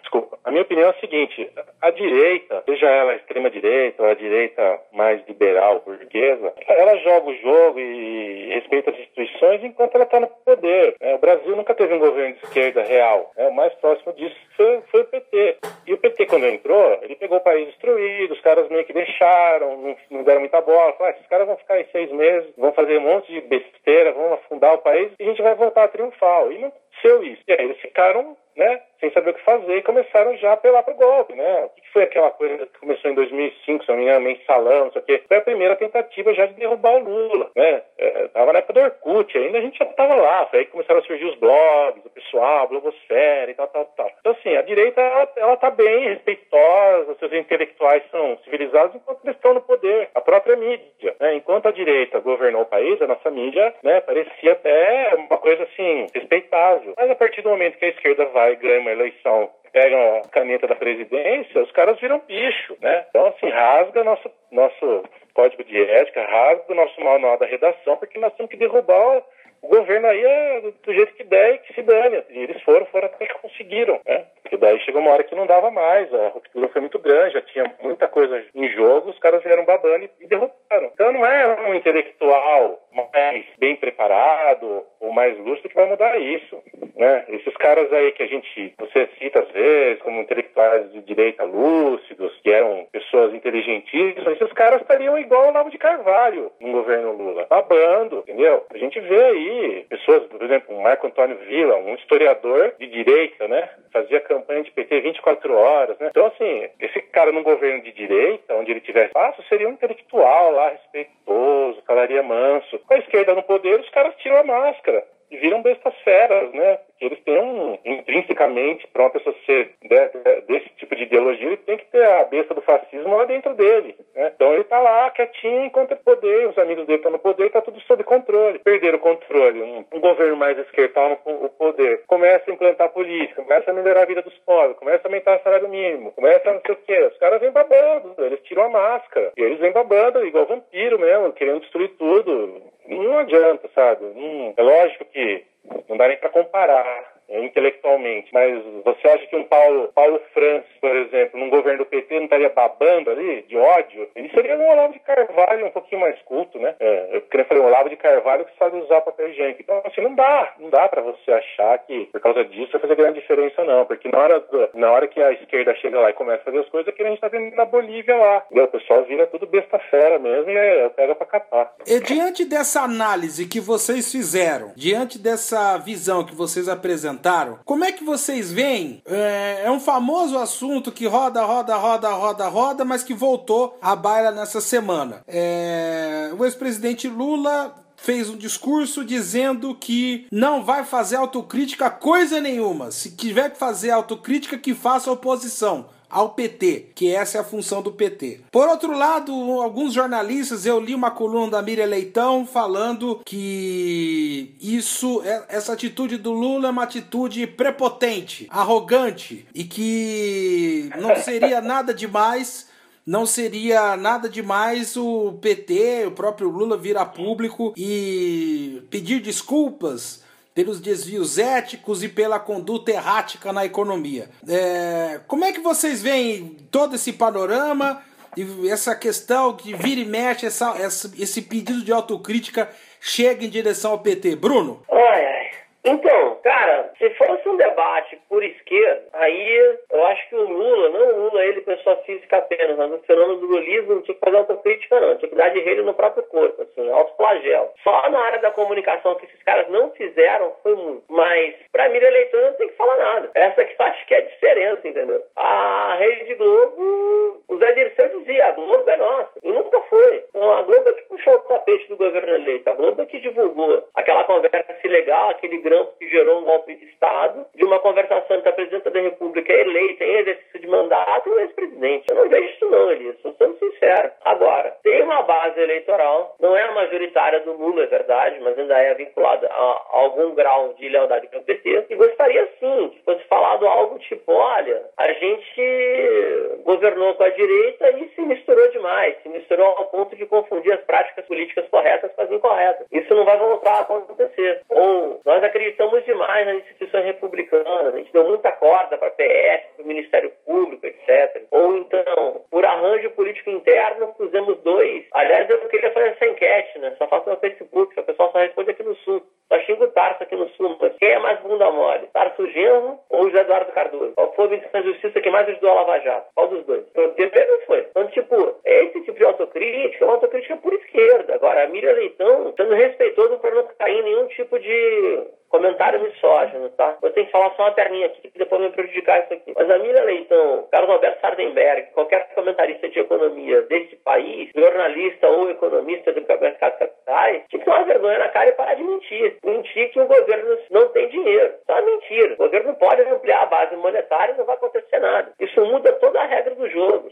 Speaker 3: Desculpa. A minha opinião é a seguinte: a direita, seja ela a extrema direita ou a direita mais liberal, burguesa, ela joga o jogo e respeita as instituições enquanto ela está no poder. Né? O Brasil nunca teve um governo de esquerda real. Né? O mais próximo disso foi, foi, o PT. PT, quando entrou, ele pegou o país destruído, os caras meio que deixaram, não, não deram muita bola. Falaram, ah, esses caras vão ficar aí seis meses, vão fazer um monte de besteira, vão afundar o país e a gente vai voltar triunfal. E não aconteceu isso. E aí eles ficaram né, sem saber o que fazer e começaram já a apelar para o golpe, né? Foi aquela coisa que começou em 2005, se não me engano, mensalão, não sei o quê? Foi a primeira tentativa já de derrubar o Lula, né? É, tava na época do Orkut, ainda a gente já tava lá, foi aí que começaram a surgir os blogs, o pessoal, a blogosfera e tal, tal, tal. Então, assim, a direita, ela, ela tá bem respeitosa, seus intelectuais são civilizados enquanto eles estão no poder. A própria mídia, né? Enquanto a direita governou o país, a nossa mídia, né, parecia até coisa, assim, respeitável. Mas a partir do momento que a esquerda vai ganha uma eleição pegam a caneta da presidência, os caras viram bicho, né? Então, assim, rasga nosso, nosso código de ética, rasga o nosso manual da redação, porque nós temos que derrubar o governo aí é do jeito que der e que se dane. E eles foram, foram até que conseguiram, né? Porque daí chegou uma hora que não dava mais, a ruptura foi muito grande, já tinha muita coisa em jogo, os caras vieram babando e derrotaram. Então não é um intelectual mais bem preparado ou mais lúcido que vai mudar isso, né? Esses caras aí que a gente, você cita às vezes como intelectuais de direita lúcidos, que eram pessoas inteligentíssimas, esses caras estariam igual o Lavo de Carvalho no governo Lula, babando, entendeu? A gente vê aí pessoas, por exemplo, o Marco Antônio Villa, um historiador de direita, né? Fazia campanha de PT 24 horas, né? Então, assim, esse cara num governo de direita, onde ele tivesse espaço, seria um intelectual lá, respeitoso, falaria manso. Com a esquerda no poder, os caras tiram a máscara e viram bestas feras, né? Eles têm um, intrinsecamente, para uma pessoa ser de, desse tipo de ideologia, ele tem que ter a besta do fascismo lá dentro dele. Né? Então ele está lá quietinho enquanto é poder, os amigos dele estão no poder, está tudo sob controle. Perderam o controle. Um, um governo mais esquerdo no poder, começa a implantar política, começa a melhorar a vida dos pobres, começa a aumentar o salário mínimo, começa a não sei o quê. Os caras vêm babando, eles tiram a máscara. E eles vêm babando, igual vampiro mesmo, querendo destruir tudo não adianta, sabe? Hum, é lógico que não dá nem para comparar é, intelectualmente. Mas você acha que um Paulo, Paulo Francis, por exemplo, num governo do PT, não estaria babando ali de ódio? Ele seria um Olavo de Carvalho um pouquinho mais culto, né? É, eu queria falar um Olavo de Carvalho que sabe usar papel higiênico. Então, assim, não dá. Não dá para você achar que por causa disso vai fazer grande diferença, não. Porque na hora, na hora que a esquerda chega lá e começa a fazer as coisas, é que a gente tá vendo na Bolívia lá. O pessoal vira tudo besta fera mesmo e é, pega pra capar.
Speaker 1: E diante dessa análise que vocês fizeram, diante dessa visão que vocês apresentaram, Como é que vocês veem? É, é um famoso assunto que roda, roda, roda, roda, roda, mas que voltou à baila nessa semana. É, o ex-presidente Lula fez um discurso dizendo que não vai fazer autocrítica coisa nenhuma. Se tiver que fazer autocrítica, que faça oposição ao PT, que essa é a função do PT. Por outro lado, alguns jornalistas, eu li uma coluna da Miriam Leitão falando que isso, é, essa atitude do Lula é uma atitude prepotente, arrogante e que não seria [laughs] nada demais não seria nada demais o PT, o próprio Lula vir a público e pedir desculpas pelos desvios éticos e pela conduta errática na economia. É, como é que vocês veem todo esse panorama e essa questão que vira e mexe, essa, essa, esse pedido de autocrítica chega em direção ao PT? Bruno?
Speaker 2: Ai. Então, cara, se fosse um debate por esquerda, aí eu acho que o Lula, não o Lula, ele, pessoa física apenas, mas o fenômeno do lulismo não tinha que fazer autocrítica, não. Tinha que dar de rede no próprio corpo, assim, autoflagelo. Só na área da comunicação que esses caras não fizeram foi muito. Mas, pra mim, eleitor não tem que falar nada. Essa que eu acho que é a diferença, entendeu? A Rede Globo, o Zé Dirceu dizia, a Globo é nossa. E nunca foi. Então, a Globo é que puxou o tapete do governo eleito. A Globo é que divulgou aquela conversa ilegal, aquele Branco, que gerou um golpe de Estado, de uma conversação entre a presidenta da República é eleita em exercício de mandato e o ex-presidente. Eu não vejo isso não, Elias, estou sendo sincero. Agora, tem uma base eleitoral, não é a majoritária do Lula, é verdade, mas ainda é vinculada a algum grau de lealdade com o PT, e gostaria sim falado algo tipo: olha, a gente governou com a direita e se misturou demais, se misturou ao ponto de confundir as práticas políticas corretas com as incorretas. Isso não vai voltar a acontecer. Ou nós acreditamos demais nas instituições republicanas, a gente deu muita corda para a PF, para o Ministério Público, etc. Ou então, por arranjo político interno, fizemos dois. Aliás, eu queria fazer essa enquete, né? Só faço no Facebook, o pessoal só responde aqui no Sul. Só xingo o Tarso aqui no Sul, mas quem é mais bunda mole? Tarso Genro ou José Eduardo Cardoso? Qual foi o ministro da Justiça que mais ajudou a Lava Jato? Qual dos dois? O PP não foi. Então, tipo, esse tipo de autocrítica é uma autocrítica por esquerda. Agora, a Miriam Leitão, sendo respeitoso para não cair em nenhum tipo de comentário misógino, tá? Eu tenho que falar só uma perninha aqui, que depois me prejudicar isso aqui. Mas a Miriam Leitão, Carlos Alberto Sardenberg, qualquer comentarista de economia desse país, jornalista ou economista do mercado de capitais, tinha que uma vergonha na cara e parar de mentir. Mentir que o governo não tem dinheiro. Isso é mentira. O governo pode ampliar a base monetária e não vai acontecer nada. Isso muda toda a regra do jogo toda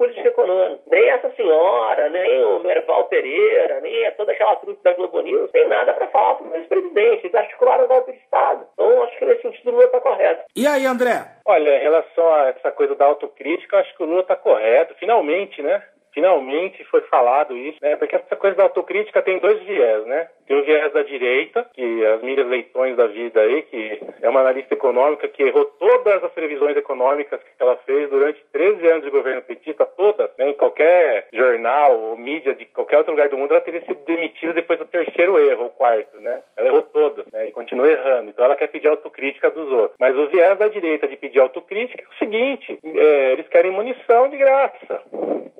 Speaker 2: política econômica. Nem essa senhora, nem o Merval Pereira, nem toda aquela trupe da Globo News tem nada para falar para o ex-presidente. Eles articularam o golpe de Estado. Então, acho que nesse sentido o Lula está correto.
Speaker 1: E aí, André?
Speaker 3: Olha, em relação a essa coisa da autocrítica, acho que o Lula está correto. Finalmente, né? Finalmente foi falado isso, né? Porque essa coisa da autocrítica tem dois viés, né? Tem o viés da direita, que as mídias leitões da vida aí, que é uma analista econômica que errou todas as previsões econômicas que ela fez durante 13 anos de governo petista, todas, né? Em qualquer jornal ou mídia de qualquer outro lugar do mundo, ela teria sido demitida depois do terceiro erro, ou quarto, né? Ela errou todas, né? E continua errando. Então ela quer pedir autocrítica dos outros. Mas o viés da direita de pedir autocrítica é o seguinte, é, eles querem munição de graça,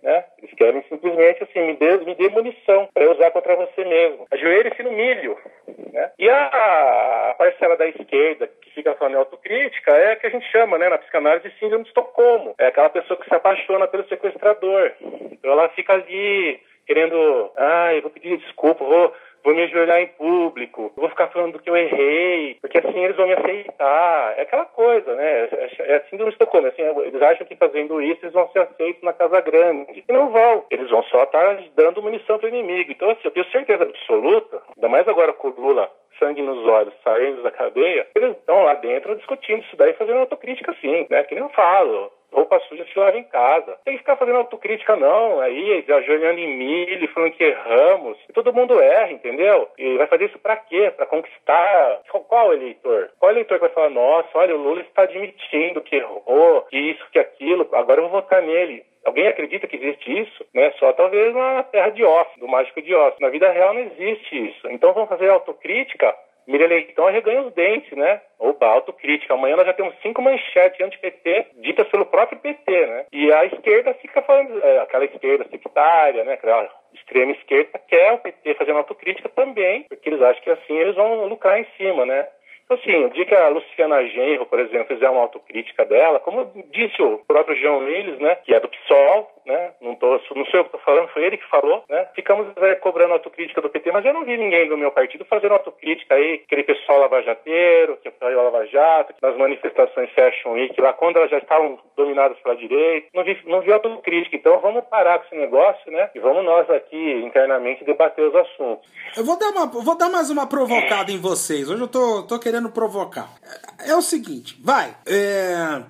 Speaker 3: né? Eles querem simplesmente assim, me dê, me dê munição para usar contra você mesmo. Ajoelhe-se no milho. Né? E a, parcela da esquerda que fica falando autocrítica é a que a gente chama, né, na psicanálise, de síndrome de Estocolmo. É aquela pessoa que se apaixona pelo sequestrador. Então ela fica ali querendo, ah, eu vou pedir desculpa, vou vou me ajoelhar em público, vou ficar falando do que eu errei, porque assim eles vão me aceitar. É aquela coisa, né? É, é assim do Estocolmo. Assim, eles acham que fazendo isso eles vão ser aceitos na Casa Grande. E não vão. Eles vão só estar dando munição para o inimigo. Então, assim, eu tenho certeza absoluta, ainda mais agora com o Lula sangue nos olhos, saindo da cadeia, eles estão lá dentro discutindo isso daí, fazendo autocrítica sim, né? Que nem eu falo roupa suja se lava em casa. Tem que ficar fazendo autocrítica, não. Aí, ajoelhando em milho, falando que erramos. E todo mundo erra, entendeu? E vai fazer isso pra quê? Pra conquistar. Qual eleitor? Qual eleitor que vai falar, nossa, olha, o Lula está admitindo que errou, que isso, que aquilo, agora eu vou votar nele. Alguém acredita que existe isso? Né? Só talvez na terra de Oz, do mágico de Oz. Na vida real não existe isso. Então vamos fazer autocrítica Miriam Leitão arreganha os dentes, né? Oba, autocrítica. Amanhã nós já temos cinco manchetes anti-PT ditas pelo próprio PT, né? E a esquerda fica falando, é, aquela esquerda sectária, né? Aquela extrema esquerda quer o PT fazendo autocrítica também, porque eles acham que assim eles vão lucrar em cima, né? Então, assim, o dia que a Luciana Genro, por exemplo, fizer uma autocrítica dela, como disse o próprio João Miles, né, que é do PSOL, né, não, tô, não sei o que estou falando, foi ele que falou, né, ficamos é, cobrando autocrítica do PT, mas eu não vi ninguém do meu partido fazendo autocrítica aí, aquele pessoal lavajateiro, que apoiou a Lava Jato, nas manifestações Fashion Week, lá quando elas já estavam dominadas pela direita, não vi, não vi autocrítica, então vamos parar com esse negócio, né, e vamos nós aqui internamente debater os assuntos.
Speaker 1: Eu vou dar, uma, vou dar mais uma provocada em vocês, hoje eu tô, tô querendo provocar. É o seguinte, vai. É,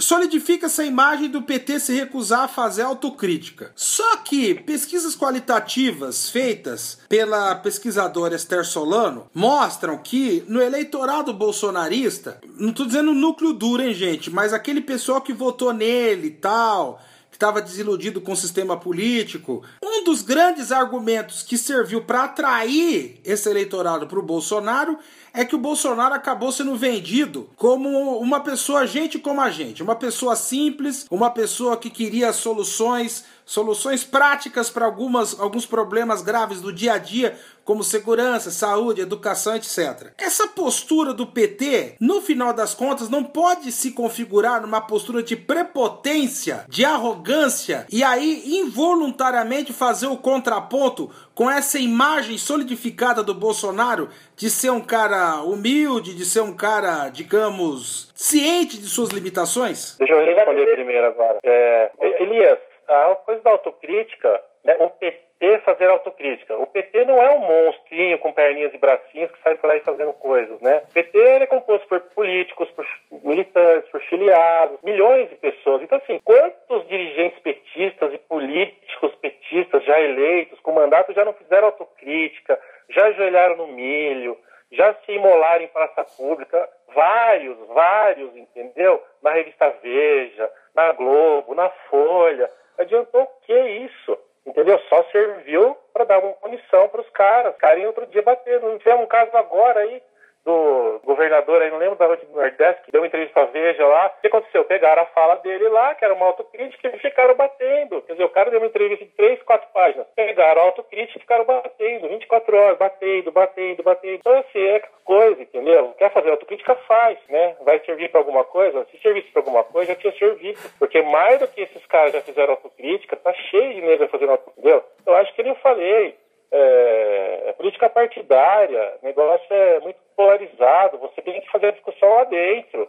Speaker 1: solidifica essa imagem do PT se recusar a fazer autocrítica. Só que pesquisas qualitativas feitas pela pesquisadora Esther Solano mostram que no eleitorado bolsonarista, não estou dizendo núcleo duro, hein, gente, mas aquele pessoal que votou nele e tal, que estava desiludido com o sistema político, um dos grandes argumentos que serviu para atrair esse eleitorado para o Bolsonaro é que o Bolsonaro acabou sendo vendido como uma pessoa, gente como a gente, uma pessoa simples, uma pessoa que queria soluções soluções práticas para algumas, alguns problemas graves do dia a dia, como segurança, saúde, educação, etc. Essa postura do PT, no final das contas, não pode se configurar numa postura de prepotência, de arrogância e aí involuntariamente fazer o contraponto com essa imagem solidificada do Bolsonaro de ser um cara humilde, de ser um cara, digamos, ciente de suas limitações?
Speaker 3: Deixa eu responder primeiro agora. É, Elias, a coisa da autocrítica né, o PT fazer autocrítica. O PT não é um monstrinho com perninhas e bracinhos que sai por aí fazendo coisas, né? O PT é composto por políticos, por militantes, por filiados, milhões de pessoas. Então, assim, quantos dirigentes petistas e políticos petistas já eleitos, com mandato, já não fizeram autocrítica, já ajoelharam no milho, já se imolaram em praça pública? Vários, vários, entendeu? Na revista Veja, na Globo, na Folha. Adiantou o que isso? Entendeu? Só serviu para dar uma munição para os caras. Carinho outro dia batendo. Não tivemos um caso agora aí do governador aí, não lembro da onde do Nordeste, que deu uma entrevista à Veja lá. O que aconteceu? Pegaram a fala dele lá, que era uma autocrítica, e ficaram batendo. Quer dizer, o cara deu uma entrevista de três, quatro páginas. Pegaram a autocrítica e ficaram batendo, 24 horas, batendo, batendo, batendo. Então, assim, é coisa, entendeu? Quer fazer autocrítica, faz, né? Vai servir para alguma coisa? Se servisse para alguma coisa, já tinha servido. Porque mais do que esses caras já fizeram autocrítica, tá cheio de negros fazendo autocrítica, entendeu? Eu acho que nem eu falei é, é, política partidária, negócio é muito polarizado, você tem que fazer a discussão lá dentro,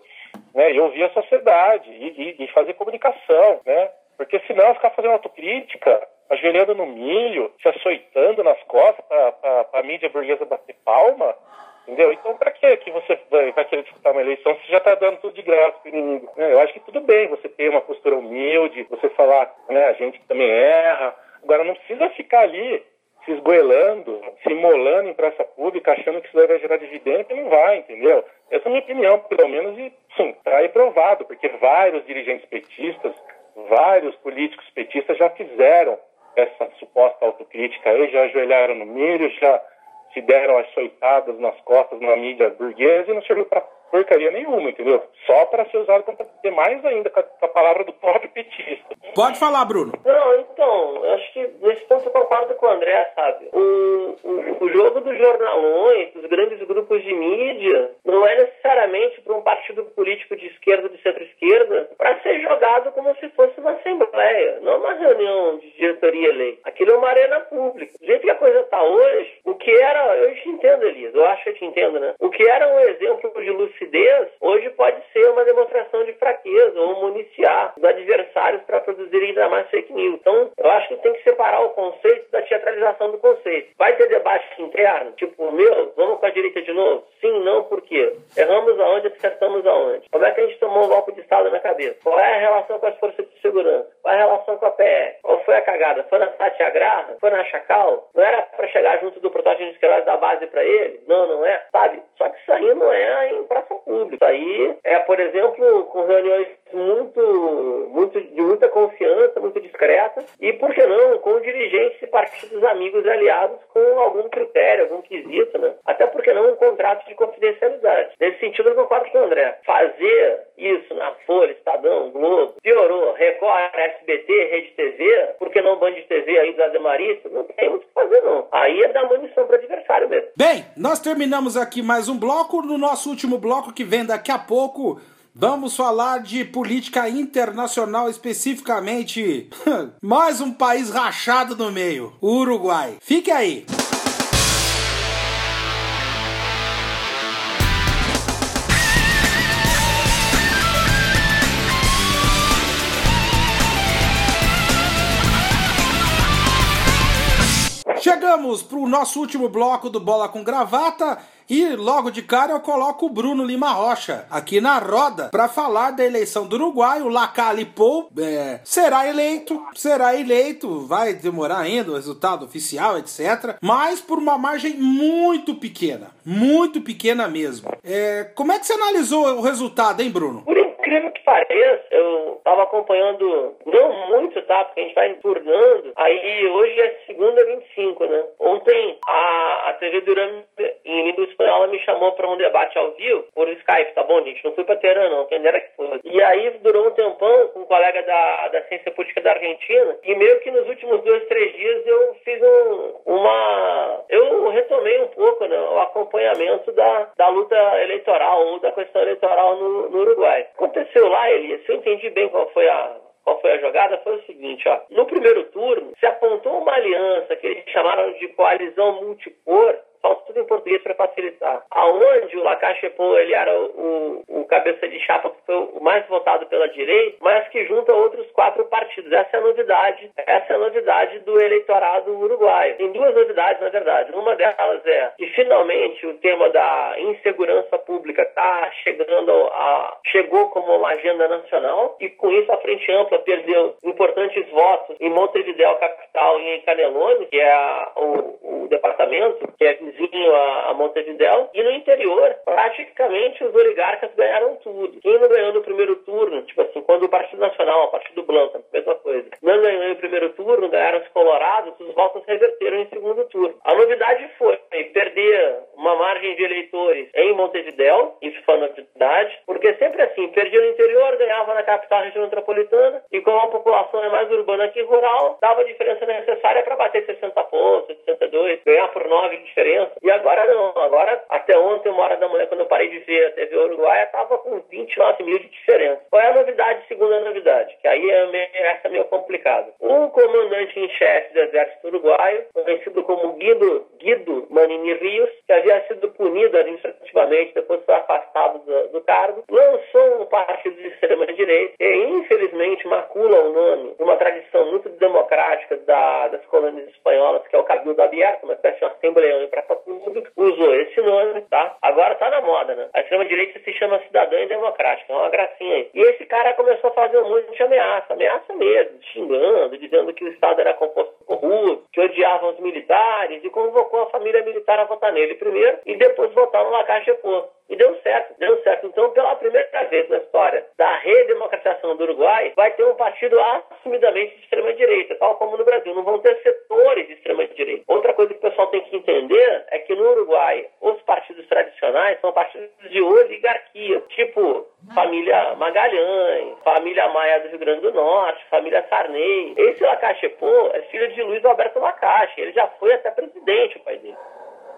Speaker 3: né, e ouvir a sociedade, e, e, e fazer comunicação, né, porque senão ficar fazendo autocrítica, ajoelhando no milho, se açoitando nas costas para a mídia burguesa bater palma, entendeu? Então, para que que você vai, vai, querer disputar uma eleição se já está dando tudo de graça para o inimigo? Né? Eu acho que tudo bem você ter uma postura humilde, você falar, né, a gente também erra, agora não precisa ficar ali se esgoelando, se imolando em praça pública, achando que isso vai gerar dividendo, que não vai, entendeu? Essa é a minha opinião, pelo menos, e sim, está aí provado, porque vários dirigentes petistas, vários políticos petistas já fizeram essa suposta autocrítica aí, já ajoelharam no milho, já se deram açoitadas nas costas na mídia burguesa e não serviu para porcaria nenhuma, entendeu? Só para ser usado para ter mais ainda com a, palavra do próprio petista.
Speaker 1: Pode falar, Bruno.
Speaker 2: Não, então, acho que nesse ponto eu concordo com o André, sabe? O, o, o jogo dos jornalões, dos grandes grupos de mídia, não é necessariamente para um partido político de esquerda, de centro-esquerda, para ser jogado como se fosse uma assembleia, não uma reunião de diretoria eleita. Aquilo é uma arena pública. Do jeito que a coisa está hoje, o que era, eu te entendo, Elisa, eu acho que eu te entendo, né? O que era um exemplo de lucidez lucidez, hoje pode ser uma demonstração de fraqueza ou municiar os adversários para produzirem ainda mais fake news. Então, eu acho que tem que separar o conceito da teatralização do conceito. Vai ter debate interno, tipo, meu, vamos com a direita de novo? Sim, não, por quê? Erramos aonde, acertamos aonde? Como é que a gente tomou um golpe de Estado na cabeça? Qual é a relação com as forças de segurança? Qual é a relação com a PR? Qual foi a cagada? Foi na Satyagraha? Foi na Chacal? Não era para chegar junto do protótipo de da base para ele? Não, não é. Sabe? Só que isso aí não é em praça pública. Isso aí é, por exemplo, com reuniões muito, muito, de muita confiança, muito discreta, e por que não, com dirigentes e partidos amigos e aliados com algum critério, algum quesito, né? Até porque não um contrato de confidencialidade. Nesse sentido, eu concordo com o André. Fazer isso na Folha, Estadão, Globo, piorou, Record, SBT, Rede TV, por que não Band TV aí do Ademarista? Não tem muito o que fazer, não. Aí é dar munição para adversário mesmo.
Speaker 1: Bem, nós terminamos aqui mais um bloco. No nosso último bloco, que vem daqui a pouco, Vamos falar de política internacional, especificamente [laughs] mais um país rachado no meio, o Uruguai. Fique aí. Chegamos para o nosso último bloco do Bola com Gravata e logo de cara eu coloco o Bruno Lima Rocha aqui na roda para falar da eleição do Uruguai. O Lacalle Pou é, será eleito, será eleito, vai demorar ainda o resultado oficial, etc. Mas por uma margem muito pequena, muito pequena mesmo. É, como é que você analisou o resultado, hein, Bruno?
Speaker 2: Incrível que pareça, eu estava acompanhando, não muito, tá? Porque a gente vai turnando. Aí hoje é segunda 25, né? Ontem a, a TV Durante em língua espanhola me chamou para um debate ao vivo por Skype, tá bom, gente? Não fui para Teherã, não, quem dera que fosse. E aí durou um tempão com um colega da, da ciência política da Argentina e meio que nos últimos dois, três dias eu fiz um, uma. Eu retomei um pouco né, o acompanhamento da, da luta eleitoral ou da questão eleitoral no, no Uruguai. Aconteceu lá, Elias, se eu entendi bem qual foi a, qual foi a jogada? Foi o seguinte, ó. No primeiro turno, se apontou uma aliança que eles chamaram de coalizão multicor, português para facilitar. Aonde o Lacachepô ele era o, o, cabeça de chapa que foi o mais votado pela direita, mas que junta outros quatro partidos. Essa é a novidade, essa é a novidade do eleitorado uruguaio. Tem duas novidades, na verdade. Uma delas é que finalmente o tema da insegurança pública está chegando a chegou como uma agenda nacional e com isso a Frente Ampla perdeu importantes votos em Montevideo capital e em Canelone, que é a, o, o, departamento que é vizinho a, a Montevideo, e no interior praticamente os oligarcas ganharam tudo. Quem não ganhou no primeiro turno, tipo assim, quando o Partido Nacional, o Partido Blanco, mesma coisa, não ganhou no primeiro turno, ganharam os colorados, os votos reverteram em segundo turno. A novidade foi perder uma margem de eleitores em Montevideo, isso foi uma novidade, porque sempre assim, perdia no interior, ganhava na capital região metropolitana, e como a população é mais urbana que rural, dava a diferença necessária para bater 60 pontos, 62, ganhar por 9 de diferença. E agora não, agora até ontem, uma hora da manhã, quando eu parei de ver a TV Uruguaia, estava com 29 mil de diferença. Qual é a novidade, segunda novidade? Que aí é meio, essa é meio complicado. Um comandante em chefe do exército uruguaio, conhecido como Guido, Guido Manini Rios, que havia sido punido administrativamente depois foi afastado do, do cargo, lançou um partido de extrema-direita e, infelizmente, macula o nome de uma tradição muito democrática da, das colônias espanholas, que é o Cabildo Aberto, uma espécie de assembleia em praça pública, usou esse nome, tá? Agora tá na moda, né? A extrema-direita se chama Cidadã e Democrática, é uma gracinha aí. E esse cara começou a fazer um monte de ameaça, ameaça mesmo, xingando, dizendo que o Estado era composto por corruptos, que odiavam os militares, e convocou a família militar a votar nele primeiro e depois votar no Lacache Pô. E deu certo, deu certo. Então, pela primeira vez na história da redemocratização do Uruguai, vai ter um partido assumidamente de extrema-direita, tal como no Brasil. Não vão ter setores de extrema-direita. Outra coisa que o pessoal tem que entender é que no Uruguai, os partidos tradicionais são partidos de oligarquia, tipo família Magalhães, família Maia do Rio Grande do Norte, família Sarney. Esse Lacache Pô é filho de Luiz Alberto Lacache. Ele já foi até presidente, o pai dele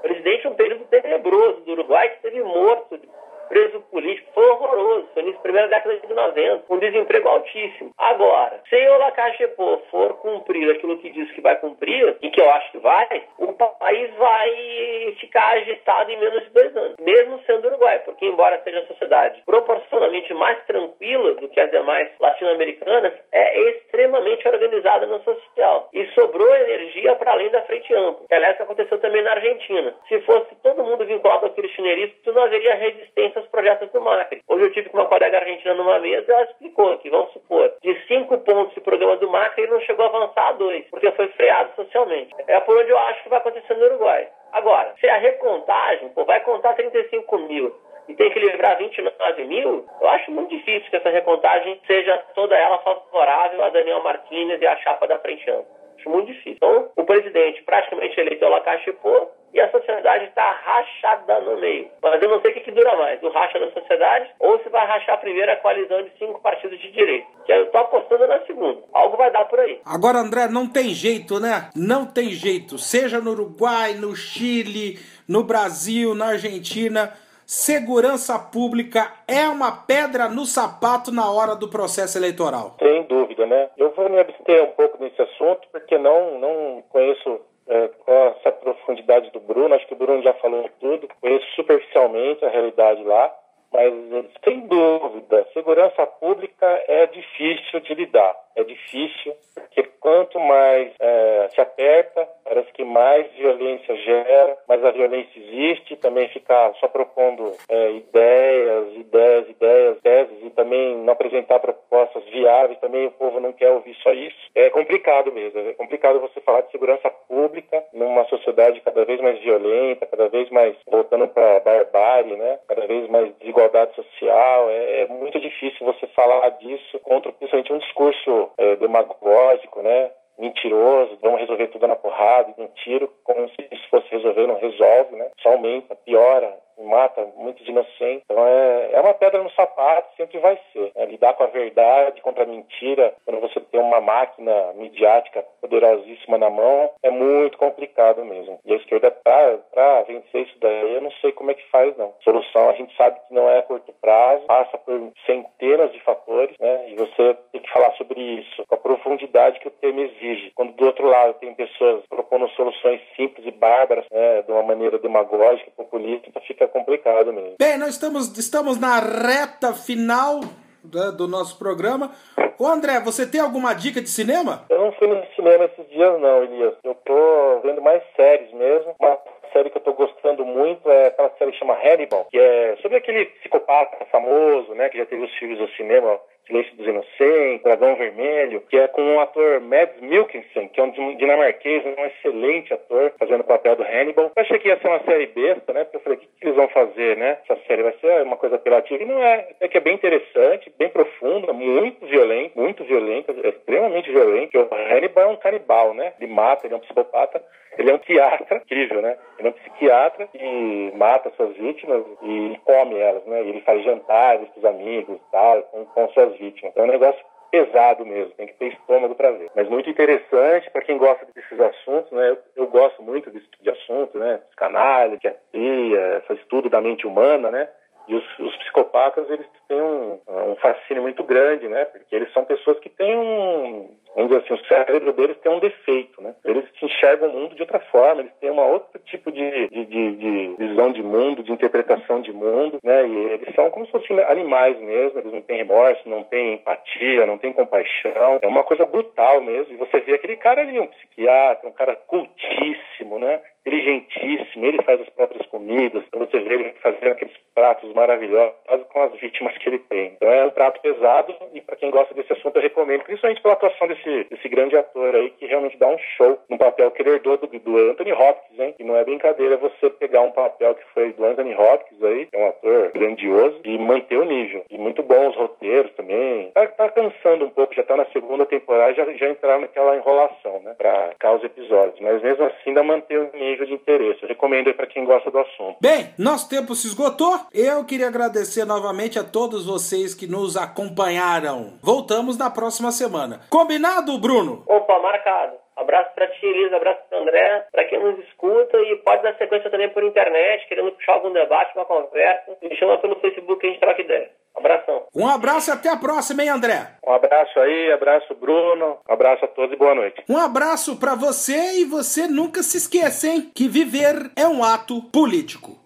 Speaker 2: presidente um período tenebroso do Uruguai que esteve morto preso político foi horroroso. Foi na primeira década de 90, com um desemprego altíssimo. Agora, se o Lacachepô for cumprir aquilo que diz que vai cumprir, e que eu acho que vai, o país vai ficar agitado em menos de dois anos, mesmo sendo Uruguai, porque embora seja a sociedade proporcionalmente mais tranquila do que as demais latino-americanas, é extremamente organizada no social. E sobrou energia para além da frente ampla. Que, aliás, aconteceu também na Argentina. Se fosse todo mundo vinculado ao kirchnerismo, não haveria resistência aos projetos do Macri. Hoje eu tive com uma colega argentina numa mesa e ela explicou que, vamos supor, de cinco pontos de programa do Macri, ele não chegou a avançar a dois, porque foi freado socialmente. É por onde eu acho que vai acontecer no Uruguai. Agora, se a recontagem pô, vai contar 35 mil e tem que livrar 29 mil, eu acho muito difícil que essa recontagem seja toda ela favorável a Daniel Martínez e a chapa da Frente Ampla. Acho muito difícil. Então, o presidente praticamente eleitou Lacache Pô, e a sociedade está rachada no meio. Mas eu não sei o que, que dura mais, o racha da sociedade ou se vai rachar primeiro a coalizão de cinco partidos de direita. Que eu estou apostando na segunda. Algo vai dar por aí.
Speaker 1: Agora, André, não tem jeito, né? Não tem jeito. Seja no Uruguai, no Chile, no Brasil, na Argentina. Segurança pública é uma pedra no sapato na hora do processo eleitoral.
Speaker 3: Sem dúvida, né? Eu vou me abster um pouco nesse assunto porque não, não conheço é, com essa profundidade do Bruno. Acho que o Bruno já falou tudo. Conheço superficialmente a realidade lá, mas sem dúvida, segurança pública é difícil de lidar. É difícil, porque quanto mais é, se aperta, parece que mais violência gera, mais a violência existe, também ficar só propondo é, ideias, ideias, ideias, teses e também não apresentar propostas viáveis, também o povo não quer ouvir só isso. É complicado mesmo, é complicado você falar de segurança pública numa sociedade cada vez mais violenta, cada vez mais voltando para a barbárie, né? cada vez mais desigualdade social. É, é, muito difícil você falar disso contra principalmente um discurso é, demagógico, né? mentiroso, vamos resolver tudo na porrada, um tiro, como se isso fosse resolver, não resolve, né? Só aumenta, piora, mata muitos inocentes. Então é, é uma pedra no sapato, sempre vai ser. Né? Lidar com a verdade contra a mentira, quando você tem uma máquina midiática poderosíssima na mão, é muito complicado mesmo. E a esquerda, para vencer isso daí, eu não sei como é que faz, não. Solução a gente sabe que não é a curto prazo, passa por centenas de fatores, né? E você tem que falar sobre isso com a profundidade que o tema exige. Quando do outro lado tem pessoas propondo soluções simples e bárbaras, né, de uma maneira demagógica, populista, então fica fica complicado mesmo.
Speaker 1: Bem, nós estamos, estamos na reta final né, do nosso programa. Ô André, você tem alguma dica de cinema?
Speaker 3: Eu não fui no cinema esses dias não, Elias. Eu tô vendo mais séries mesmo. Uma série que eu tô gostando muito é aquela série que chama Hannibal, que é sobre aquele psicopata famoso, né, que já teve os filmes no cinema, Silêncio dos Inocentes, Dragão Vermelho, que é com o ator Mads Mikkelsen, que é um dinamarquês, um excelente ator, fazendo o papel do Hannibal. Eu achei que ia ser uma série besta, né? Porque eu falei, o que, que eles vão fazer, né? Essa série vai ser uma coisa apelativa. E não é. É que é bem interessante, bem profunda, muito violento, muito violenta, é extremamente violento. O Hannibal é um canibal, né? Ele mata, ele é um psicopata. Ele é um psiquiatra, incrível, né? Ele é um psiquiatra que mata suas vítimas e come elas, né? E ele faz jantares com os amigos, tal, com, com suas vítimas. É um negócio pesado mesmo, tem que ter estômago para ver. Mas muito interessante para quem gosta desses assuntos, né? Eu, eu, gosto muito desse tipo de assunto, né? Canalha, psiquiatria, esse estudo da mente humana, né? E os, os, psicopatas, eles têm um, um fascínio muito grande, né? Porque eles são pessoas que têm um, vamos dizer assim, o cérebro deles tem um defeito, né? Eles enxergam o mundo de outra forma, eles têm um outro tipo de, de, de, de, visão de mundo, de interpretação de mundo, né? E eles são como se fossem animais mesmo, eles não têm remorso, não têm empatia, não têm compaixão, é uma coisa brutal mesmo. E você vê aquele cara ali, um psiquiatra, um cara cultíssimo, né? inteligentíssimo, ele faz as próprias comidas, você vê ele fazendo aqueles pratos maravilhosos com as vítimas que ele tem. Então é um prato pesado e para quem gosta desse assunto eu recomendo, principalmente pela atuação desse, desse grande ator aí que realmente dá um show no papel que ele herdou do, do Anthony Hopkins, hein? E não é brincadeira você pegar um papel que foi do Anthony Hopkins aí, que é um ator grandioso, e manter o nível. E muito bom os roteiros também. Tá, tá cansando um pouco, já tá na segunda temporada, já, já entraram naquela enrolação, né? Pra cá os episódios. Mas mesmo assim ainda manter o nível de interesse. Eu recomendo aí para quem gosta do assunto.
Speaker 1: Bem, nosso tempo se esgotou. Eu queria agradecer novamente a todos vocês que nos acompanharam. Voltamos na próxima semana. Combinado, Bruno?
Speaker 2: Opa, marcado. Abraço para ti, Elisa, abraço para André, para quem nos escuta e pode dar sequência também por internet, querendo puxar algum debate, uma conversa, me chama pelo Facebook que a gente troca ideia. Abração.
Speaker 1: Um abraço e até a próxima, hein, André?
Speaker 3: Um abraço aí, abraço Bruno, um abraço a todos e boa noite.
Speaker 1: Um abraço para você e você nunca se esqueça, hein, que viver é um ato político.